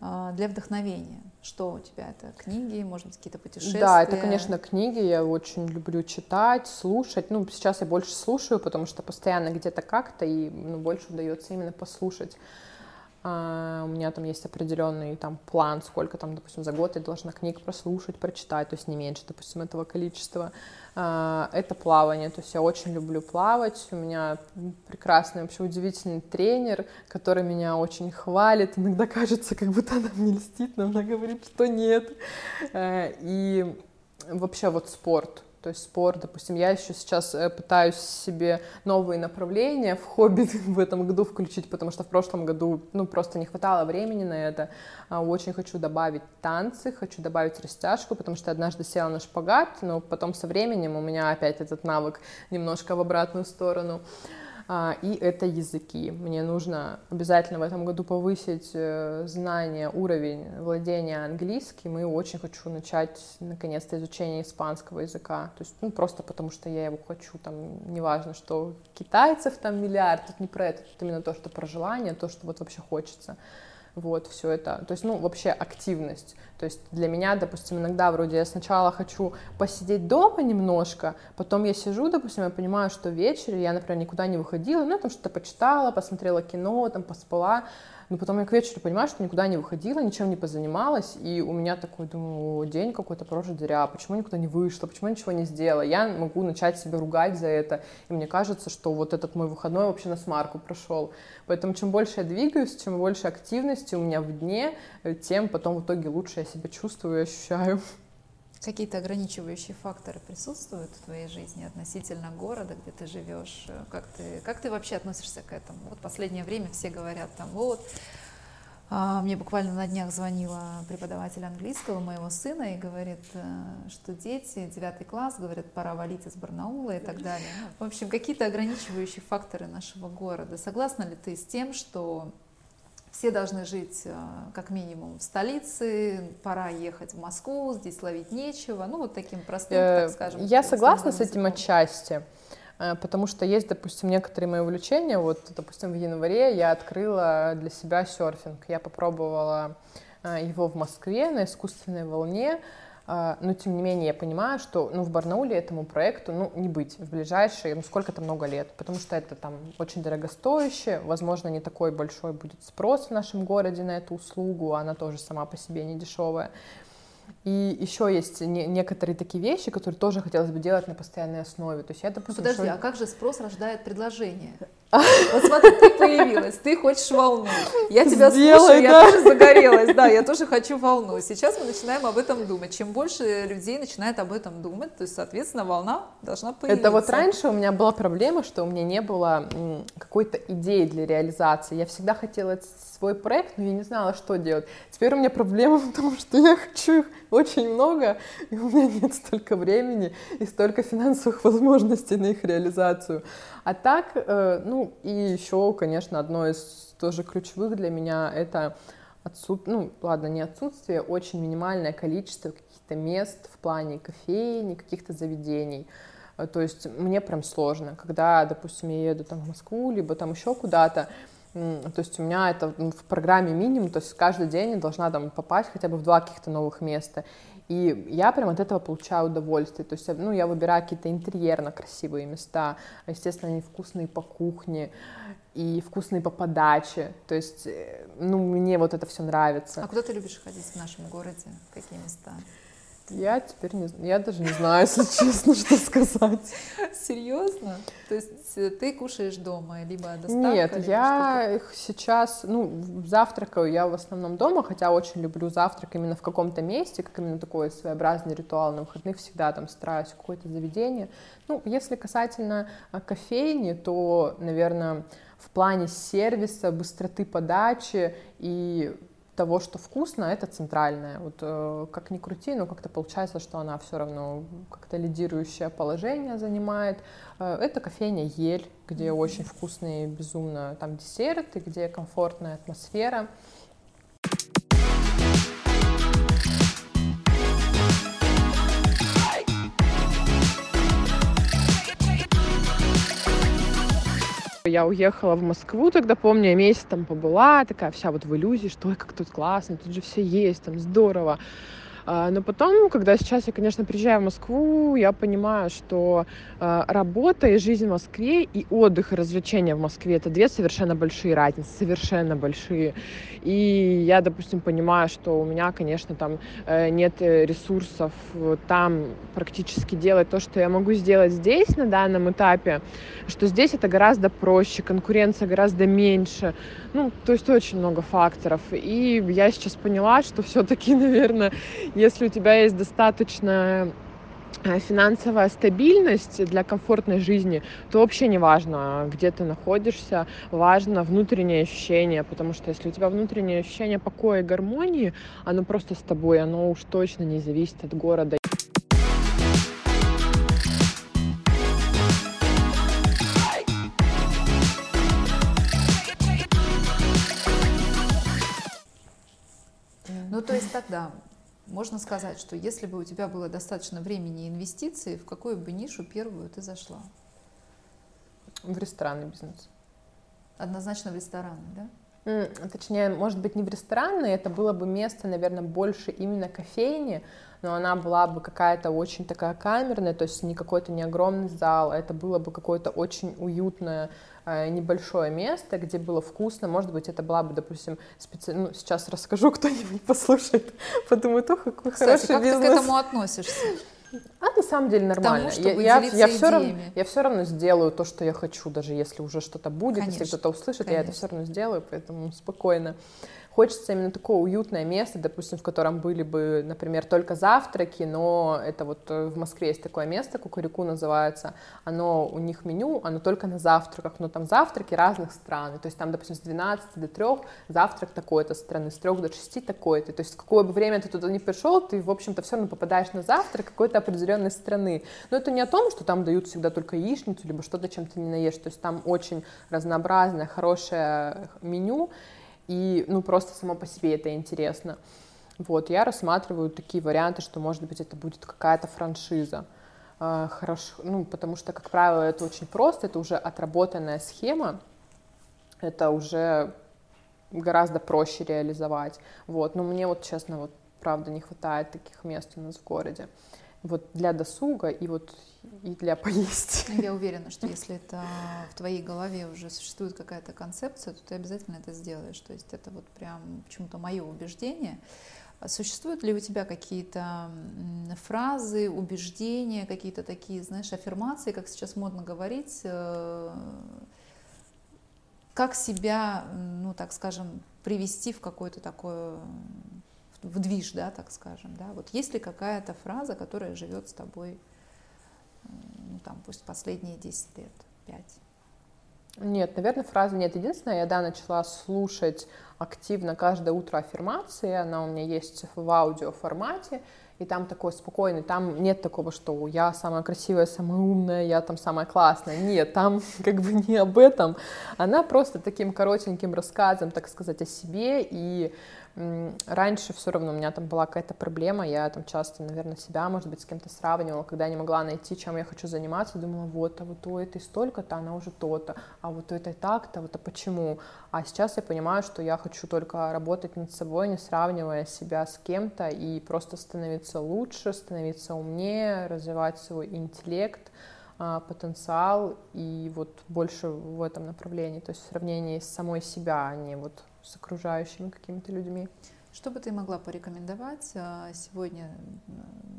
а, для вдохновения. Что у тебя это? Книги, может быть, какие-то путешествия? Да, это, конечно, книги. Я очень люблю читать, слушать. Ну, сейчас я больше слушаю, потому что постоянно где-то как-то, и ну, больше удается именно послушать. Uh, у меня там есть определенный там план, сколько там, допустим, за год я должна книг прослушать, прочитать, то есть не меньше, допустим, этого количества. Uh, это плавание, то есть я очень люблю плавать. У меня прекрасный, вообще удивительный тренер, который меня очень хвалит. Иногда кажется, как будто она мне льстит, но она говорит, что нет. Uh, и вообще вот спорт, то есть спорт, допустим, я еще сейчас э, пытаюсь себе новые направления в хобби в этом году включить, потому что в прошлом году, ну, просто не хватало времени на это. А, очень хочу добавить танцы, хочу добавить растяжку, потому что однажды села на шпагат, но потом со временем у меня опять этот навык немножко в обратную сторону. И это языки. Мне нужно обязательно в этом году повысить э, знание, уровень владения английским, и очень хочу начать, наконец-то, изучение испанского языка. То есть, ну, просто потому что я его хочу, там, неважно, что китайцев там миллиард, тут не про это, тут именно то, что про желание, то, что вот вообще хочется вот, все это, то есть, ну, вообще активность, то есть для меня, допустим, иногда вроде я сначала хочу посидеть дома немножко, потом я сижу, допустим, я понимаю, что вечер я, например, никуда не выходила, ну, я там что-то почитала, посмотрела кино, там, поспала, но потом я к вечеру понимаю, что никуда не выходила, ничем не позанималась, и у меня такой, думаю, день какой-то прожит зря, почему никуда не вышла, почему ничего не сделала. Я могу начать себя ругать за это, и мне кажется, что вот этот мой выходной вообще на смарку прошел. Поэтому чем больше я двигаюсь, чем больше активности у меня в дне, тем потом в итоге лучше я себя чувствую и ощущаю. Какие-то ограничивающие факторы присутствуют в твоей жизни относительно города, где ты живешь? Как ты, как ты вообще относишься к этому? Вот последнее время все говорят там, вот, А, мне буквально на днях звонила преподаватель английского моего сына и говорит, э, что дети, девятый класс, говорят, пора валить из Барнаула и так далее. В общем, какие-то ограничивающие факторы нашего города. Согласна ли ты с тем, что все должны жить э, как минимум в столице, пора ехать в Москву, здесь ловить нечего, ну вот таким простым, так скажем. Я согласна с этим отчасти. Э, потому что есть, допустим, некоторые мои увлечения. Вот, допустим, в январе я открыла для себя серфинг. Я попробовала э, его в Москве на искусственной волне, э, но тем не менее я понимаю, что ну, в Барнауле этому проекту ну, не быть в ближайшие, ну сколько-то много лет, потому что это там очень дорогостоящее, возможно, не такой большой будет спрос в нашем городе на эту услугу, она тоже сама по себе не дешевая. И еще есть не, некоторые такие вещи, которые тоже хотелось бы делать на постоянной основе. То есть я, допустим, ну, подожди, шо... а как же спрос рождает предложение? Вот смотри, ты появилась, ты хочешь волну. Я тебя Сделай, слушаю, да. я тоже загорелась, да, я тоже хочу волну. Сейчас мы начинаем об этом думать. Чем больше людей начинает об этом думать, то есть, соответственно, волна должна появиться. Это вот раньше у меня была проблема, что у меня не было какой-то идеи для реализации. Я всегда хотела свой проект, но я не знала, что делать. Теперь у меня проблема в том, что я хочу их очень много, и у меня нет столько времени и столько финансовых возможностей на их реализацию. А так, э, ну и еще, конечно, одно из тоже ключевых для меня это отсут... ну ладно, не отсутствие, очень минимальное количество каких-то мест в плане кофейни, каких-то заведений. Э, то есть мне прям сложно, когда, допустим, я еду там в Москву, либо там еще куда-то, то есть у меня это в программе минимум, то есть каждый день я должна там попасть хотя бы в два каких-то новых места. И я прям от этого получаю удовольствие. То есть, ну, я выбираю какие-то интерьерно красивые места. Естественно, они вкусные по кухне и вкусные по подаче. То есть, э, ну, мне вот это все нравится. А куда ты любишь ходить в нашем городе? Какие места? Я теперь не знаю, я даже не знаю, если честно, что сказать. Серьезно? То есть э, ты кушаешь дома, либо доставка? Нет, я их сейчас, ну, завтракаю я в основном дома, хотя очень люблю завтрак именно в каком-то месте, как именно такой своеобразный ритуал на выходных, всегда там стараюсь какое-то заведение. Ну, если касательно а, кофейни, то, наверное, в плане сервиса, быстроты подачи и того, что вкусно, это центральное. Вот э, как ни крути, но как-то получается, что она все равно как-то лидирующее положение занимает. Э, это кофейня Ель, где очень вкусные, безумно там десерты, где комфортная атмосфера. Я уехала в Москву тогда, помню, я месяц там побыла, такая вся вот в иллюзии, что ой, как тут классно, тут же все есть, там здорово. А, но потом, когда сейчас я, конечно, приезжаю в Москву, я понимаю, что а, работа и жизнь в Москве, и отдых, и развлечения в Москве — это две совершенно большие разницы, совершенно большие. И я, допустим, понимаю, что у меня, конечно, там э, нет ресурсов там практически делать то, что я могу сделать здесь на данном этапе, что здесь это гораздо проще, конкуренция гораздо меньше. Ну, то есть очень много факторов. И я сейчас поняла, что все-таки, наверное, если у тебя есть достаточно э, финансовая стабильность для комфортной жизни, то вообще не важно, где ты находишься, важно внутреннее ощущение, потому что если у тебя внутреннее ощущение покоя и гармонии, оно просто с тобой, оно уж точно не зависит от города. Можно сказать, что если бы у тебя было достаточно времени и инвестиций, в какую бы нишу первую ты зашла? В ресторанный бизнес. Однозначно в рестораны, да? Точнее, может быть, не в ресторанный, это было бы место, наверное, больше именно кофейни, но она была бы какая-то очень такая камерная, то есть не какой-то не огромный зал, это было бы какое-то очень уютное небольшое место, где было вкусно, может быть, это была бы, допустим, специ... ну, сейчас расскажу, кто-нибудь послушает, подумает, ох, какой Кстати, хороший как бизнес. ты к этому относишься? А на самом деле нормально. Тому, я, я, я, все равно, я все равно сделаю то, что я хочу, даже если уже что-то будет, Конечно. если кто-то услышит, Конечно. я это все равно сделаю, поэтому спокойно. Хочется именно такое уютное место, допустим, в котором были бы, например, только завтраки, но это вот э, в Москве есть такое место, Кукурику называется, оно, у них меню, оно только на завтраках, но там завтраки разных стран, то есть там, допустим, с 12 до 3 завтрак такой-то страны, с 3 до 6 такой-то, то есть в какое бы время ты туда не пришел, ты, в общем-то, все равно попадаешь на завтрак какой-то определенной страны. Но это не о том, что там дают всегда только яичницу, либо что-то, чем ты не наешь, то есть там очень разнообразное, хорошее меню, и, ну, просто само по себе это интересно. Вот, я рассматриваю такие варианты, что, может быть, это будет какая-то франшиза. А, хорошо, ну, потому что, как правило, это очень просто, это уже отработанная схема, это уже гораздо проще реализовать. Вот, но мне вот, честно, вот, правда, не хватает таких мест у нас в городе. Вот для досуга и вот и для поесть. Ну, я уверена, что если это в твоей голове уже существует какая-то концепция, то ты обязательно это сделаешь. То есть это вот прям почему-то мое убеждение. Существуют ли у тебя какие-то фразы, убеждения, какие-то такие, знаешь, аффирмации, как сейчас модно говорить, э, как себя, ну, так скажем, привести в какое-то такое в движ, да, так скажем, да, вот есть ли какая-то фраза, которая живет с тобой ну, там, пусть последние 10 лет, 5? Нет, наверное, фразы нет. Единственное, я, да, начала слушать активно каждое утро аффирмации, она у меня есть в аудио формате, и там такой спокойный, там нет такого, что я самая красивая, самая умная, я там самая классная. Нет, там как бы не об этом. Она просто таким коротеньким рассказом, так сказать, о себе и Раньше все равно у меня там была какая-то проблема, я там часто, наверное, себя, может быть, с кем-то сравнивала, когда не могла найти, чем я хочу заниматься, думала, вот, а вот у этой столько-то, она уже то-то, а вот у этой так-то, вот а почему? А сейчас я понимаю, что я хочу только работать над собой, не сравнивая себя с кем-то, и просто становиться лучше, становиться умнее, развивать свой интеллект, а, потенциал и вот больше в этом направлении, то есть в сравнении с самой себя, а не вот с окружающими какими-то людьми. Что бы ты могла порекомендовать а, сегодня,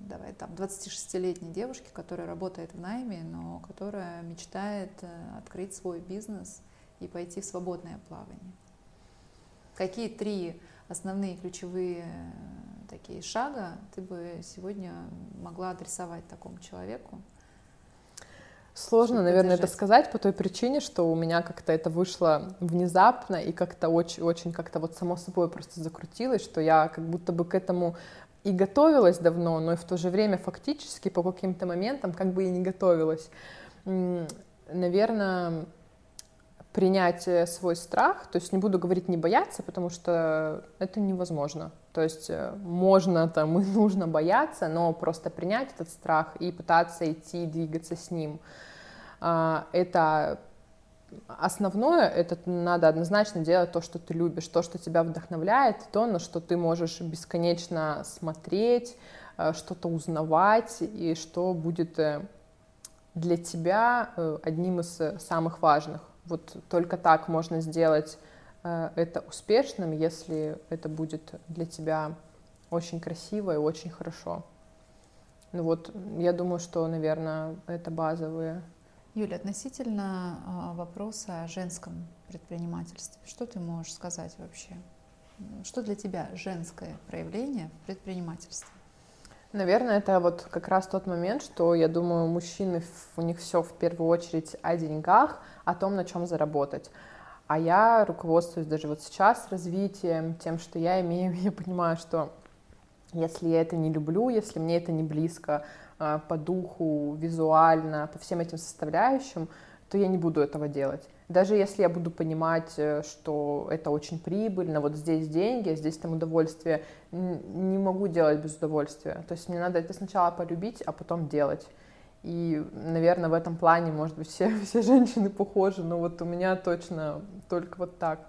давай там, 26-летней девушке, которая работает в найме, но которая мечтает э, открыть свой бизнес и пойти в свободное плавание? Какие три основные ключевые э, такие шага ты бы сегодня могла адресовать такому человеку? Сложно, наверное, это сказать по той причине, что у меня как-то это вышло внезапно и как-то очень, очень как-то вот само собой просто закрутилось, что я как будто бы к этому и готовилась давно, но и в то же время фактически по каким-то моментам как бы и не готовилась. Наверное, принять свой страх, то есть не буду говорить не бояться, потому что это невозможно. То есть э, можно там и нужно бояться, но просто принять этот страх и пытаться идти, двигаться с ним. А, это основное, это надо однозначно делать то, что ты любишь, то, что тебя вдохновляет, то, на что ты можешь бесконечно смотреть, э, что-то узнавать, и что будет э, для тебя э, одним из самых важных. Вот только так можно сделать это успешным, если это будет для тебя очень красиво и очень хорошо. Ну вот, я думаю, что, наверное, это базовые Юля, относительно а, вопроса о женском предпринимательстве, что ты можешь сказать вообще? Что для тебя женское проявление в предпринимательстве? Наверное, это вот как раз тот момент, что я думаю, мужчины, у них все в первую очередь о деньгах, о том, на чем заработать. А я руководствуюсь даже вот сейчас развитием, тем, что я имею, я понимаю, что если я это не люблю, если мне это не близко, по духу, визуально, по всем этим составляющим, то я не буду этого делать. Даже если я буду понимать, э, что это очень прибыльно, вот здесь деньги, а здесь там удовольствие, не могу делать без удовольствия. То есть мне надо это сначала полюбить, а потом делать. И, наверное, в этом плане, может быть, все, все женщины похожи, но вот у меня точно только вот так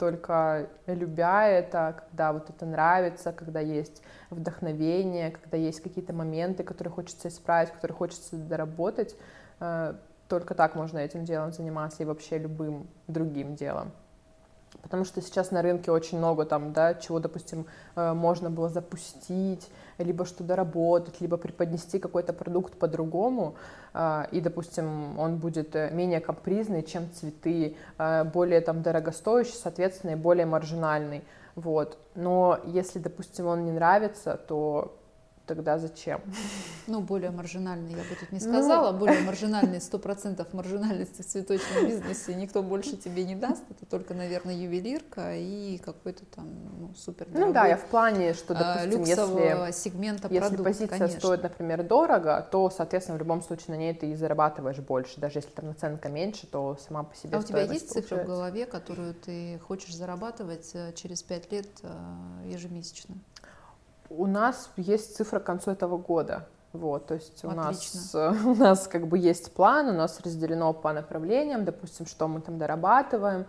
только любя это, когда вот это нравится, когда есть вдохновение, когда есть какие-то моменты, которые хочется исправить, которые хочется доработать, э, только так можно этим делом заниматься и вообще любым другим делом. Потому что сейчас на рынке очень много там, да, чего, допустим, э, можно было запустить, либо что доработать, либо преподнести какой-то продукт по-другому, э, и, допустим, он будет э, менее капризный, чем цветы, более там дорогостоящий, соответственно, и более маржинальный. Вот. Но если, допустим, он не нравится, то тогда зачем? Ну, более маржинальный, я бы тут не ну, сказала, ну... более маржинальный, 100% маржинальности в цветочном бизнесе никто больше тебе не даст, это только, наверное, ювелирка и какой-то там ну, супер Ну да, я в плане, что, а, допустим, если, сегмента если продукт, позиция конечно. стоит, например, дорого, то, соответственно, в любом случае на ней ты и зарабатываешь больше, даже если там наценка меньше, то сама по себе А у тебя есть цифра в голове, которую ты хочешь зарабатывать э, через 5 лет э, ежемесячно? У нас есть цифра к концу этого года. Вот, то есть у нас, у нас как бы есть план, у нас разделено по направлениям, допустим, что мы там дорабатываем,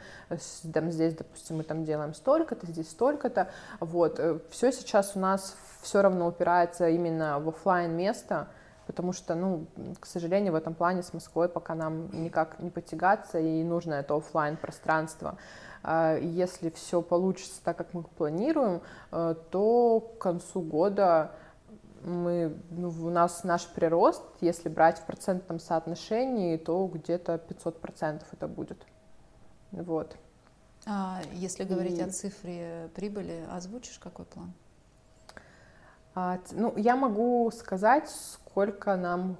там здесь, допустим, мы там делаем столько-то, здесь столько-то, вот, э, все сейчас у нас все равно упирается именно в офлайн место, потому что, ну, к сожалению, в этом плане с Москвой пока нам никак не потягаться, и нужно это офлайн пространство. А если все получится так, как мы планируем, э, то к концу года мы, ну, у нас наш прирост, если брать в процентном соотношении, то где-то 500% это будет. Вот. А если говорить И... о цифре прибыли, озвучишь какой план? А, ну, я могу сказать, сколько нам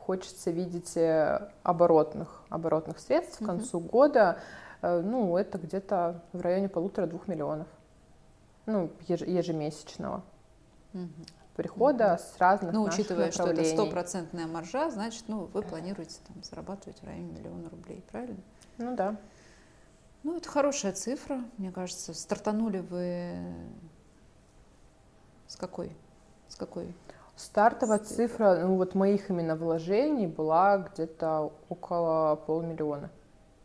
хочется видеть э, оборотных, оборотных средств к концу uh-huh. года. Э, ну, это где-то в районе полутора-двух миллионов, ну, ежемесячного угу. прихода угу. с разных Ну, учитывая, что это стопроцентная маржа, значит, ну, вы планируете там зарабатывать в районе миллиона рублей, правильно? Ну, да. Ну, это хорошая цифра, мне кажется. Стартанули вы с какой? С какой? Стартовая цифра, ну вот моих именно вложений была где-то около полмиллиона.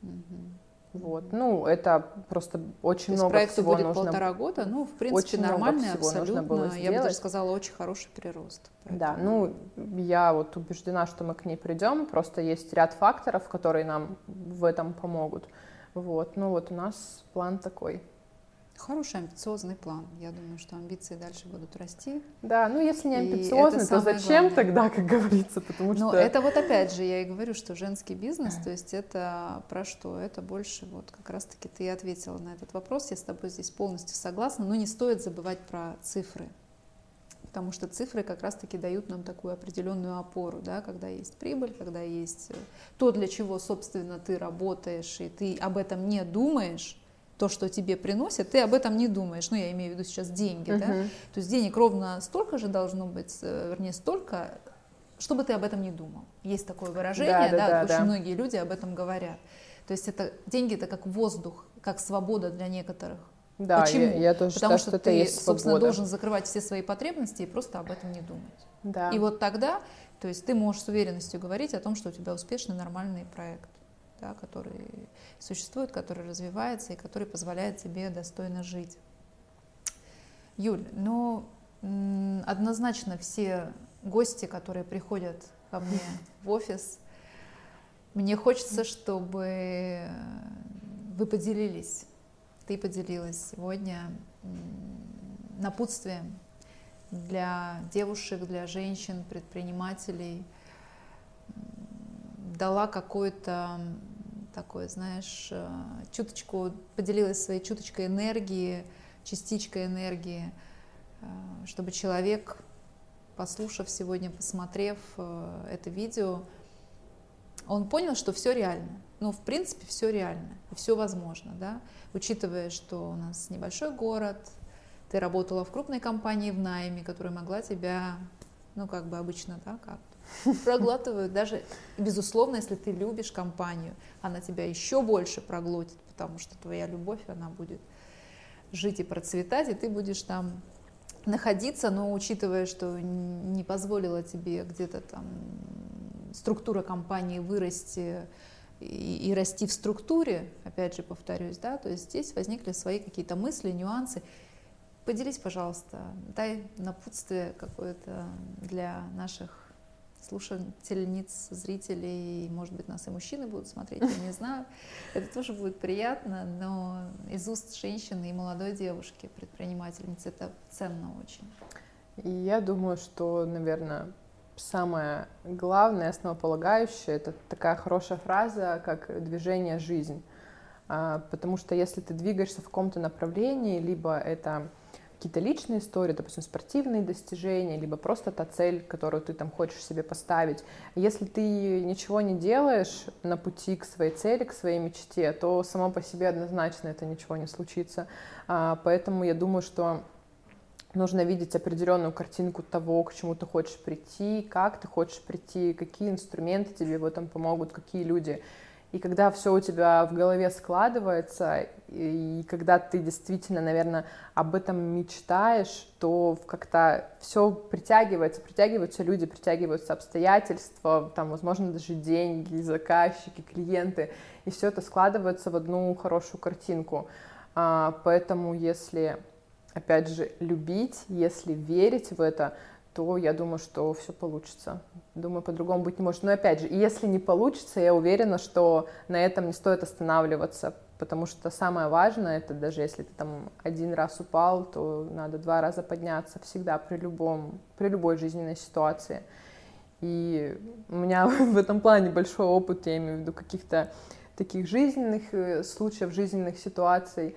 Угу. Вот. Ну, это просто очень То много проекту всего будет нужно... полтора года, ну, в принципе, очень нормальный, абсолютно. Было я бы даже сказала, очень хороший прирост. Поэтому... Да, ну, я вот убеждена, что мы к ней придем, просто есть ряд факторов, которые нам в этом помогут. Вот, ну вот у нас план такой. Хороший амбициозный план. Я думаю, что амбиции дальше будут расти. Да, ну если не амбициозный, то зачем главное. тогда, как говорится, потому что... Ну это вот опять же, я и говорю, что женский бизнес, то есть это про что? Это больше вот как раз-таки ты ответила на этот вопрос, я с тобой здесь полностью согласна, но не стоит забывать про цифры, потому что цифры как раз-таки дают нам такую определенную опору, да, когда есть прибыль, когда есть э, то, для чего, собственно, ты работаешь, и ты об этом не думаешь, то, что тебе приносят, ты об этом не думаешь. Ну, я имею в виду сейчас деньги, uh-huh. да. То есть денег ровно столько же должно быть, э, вернее, столько, чтобы ты об этом не думал. Есть такое выражение, да, да, да очень да. многие люди об этом говорят. То есть это деньги это как воздух, как свобода для некоторых. Да, Почему? Я, я тоже Потому считаю, что, что ты, есть собственно, должен закрывать все свои потребности и просто об этом не думать. Да. И вот тогда, то есть ты можешь с уверенностью говорить о том, что у тебя успешный, нормальный проект да, который существует, который развивается и который позволяет тебе достойно жить. Юль, ну однозначно все гости, которые приходят ко мне в офис, мне хочется, чтобы вы поделились, ты поделилась сегодня напутствием для девушек, для женщин, предпринимателей, дала какое-то такое, знаешь, э, чуточку, поделилась своей чуточкой энергии, частичкой энергии, э, чтобы человек, послушав сегодня, посмотрев э, это видео, он понял, что все реально. Ну, в принципе, все реально, все возможно, да, учитывая, что у нас небольшой город, ты работала в крупной компании в найме, которая могла тебя, ну, как бы обычно, да, как проглатывают. Даже, безусловно, если ты любишь компанию, она тебя еще больше проглотит, потому что твоя любовь, она будет жить и процветать, и ты будешь там находиться, но учитывая, что не позволила тебе где-то там структура компании вырасти и, и расти в структуре, опять же повторюсь, да, то есть здесь возникли свои какие-то мысли, нюансы. Поделись, пожалуйста, дай напутствие какое-то для наших слушательниц, зрителей, может быть, нас и мужчины будут смотреть, я не знаю. Это тоже будет приятно, но из уст женщины и молодой девушки, предпринимательницы, это ценно очень. И я думаю, что, наверное, самое главное, основополагающее, это такая хорошая фраза, как движение «жизнь». А, потому что если ты двигаешься в каком-то направлении, либо это какие-то личные истории, допустим, спортивные достижения, либо просто та цель, которую ты там хочешь себе поставить. Если ты ничего не делаешь на пути к своей цели, к своей мечте, то само по себе однозначно это ничего не случится. А, поэтому я думаю, что нужно видеть определенную картинку того, к чему ты хочешь прийти, как ты хочешь прийти, какие инструменты тебе в этом помогут, какие люди. И когда все у тебя в голове складывается, и когда ты действительно, наверное, об этом мечтаешь, то как-то все притягивается, притягиваются люди, притягиваются обстоятельства, там, возможно, даже деньги, заказчики, клиенты, и все это складывается в одну хорошую картинку. А, поэтому если, опять же, любить, если верить в это, то я думаю, что все получится. Думаю, по-другому быть не может. Но опять же, если не получится, я уверена, что на этом не стоит останавливаться, потому что самое важное, это даже если ты там один раз упал, то надо два раза подняться всегда при любом, при любой жизненной ситуации. И у меня в этом плане большой опыт, я имею в виду каких-то таких жизненных э, случаев, жизненных ситуаций.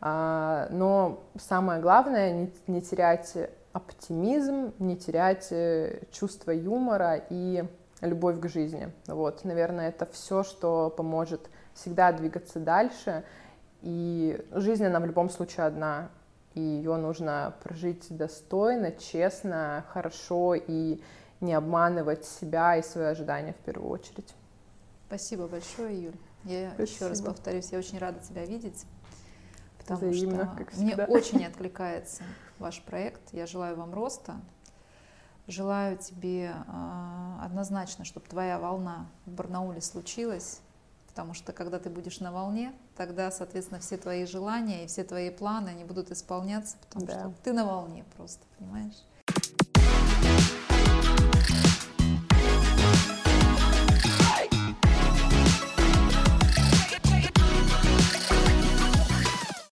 А, но самое главное не, терять оптимизм, не терять э, чувство юмора и любовь к жизни. Вот, наверное, это все, что поможет всегда двигаться дальше. И жизнь, она в любом случае одна, и ее нужно прожить достойно, честно, хорошо и не обманывать себя и свои ожидания в первую очередь. Спасибо большое, Юль. Я Спасибо. еще раз повторюсь, я очень рада тебя видеть, потому Взаимно, что мне очень откликается ваш проект. Я желаю вам роста. Желаю тебе э, однозначно, чтобы твоя волна в Барнауле случилась, потому что когда ты будешь на волне, тогда, соответственно, все твои желания и все твои планы, они будут исполняться, потому да. что ты на волне просто, понимаешь?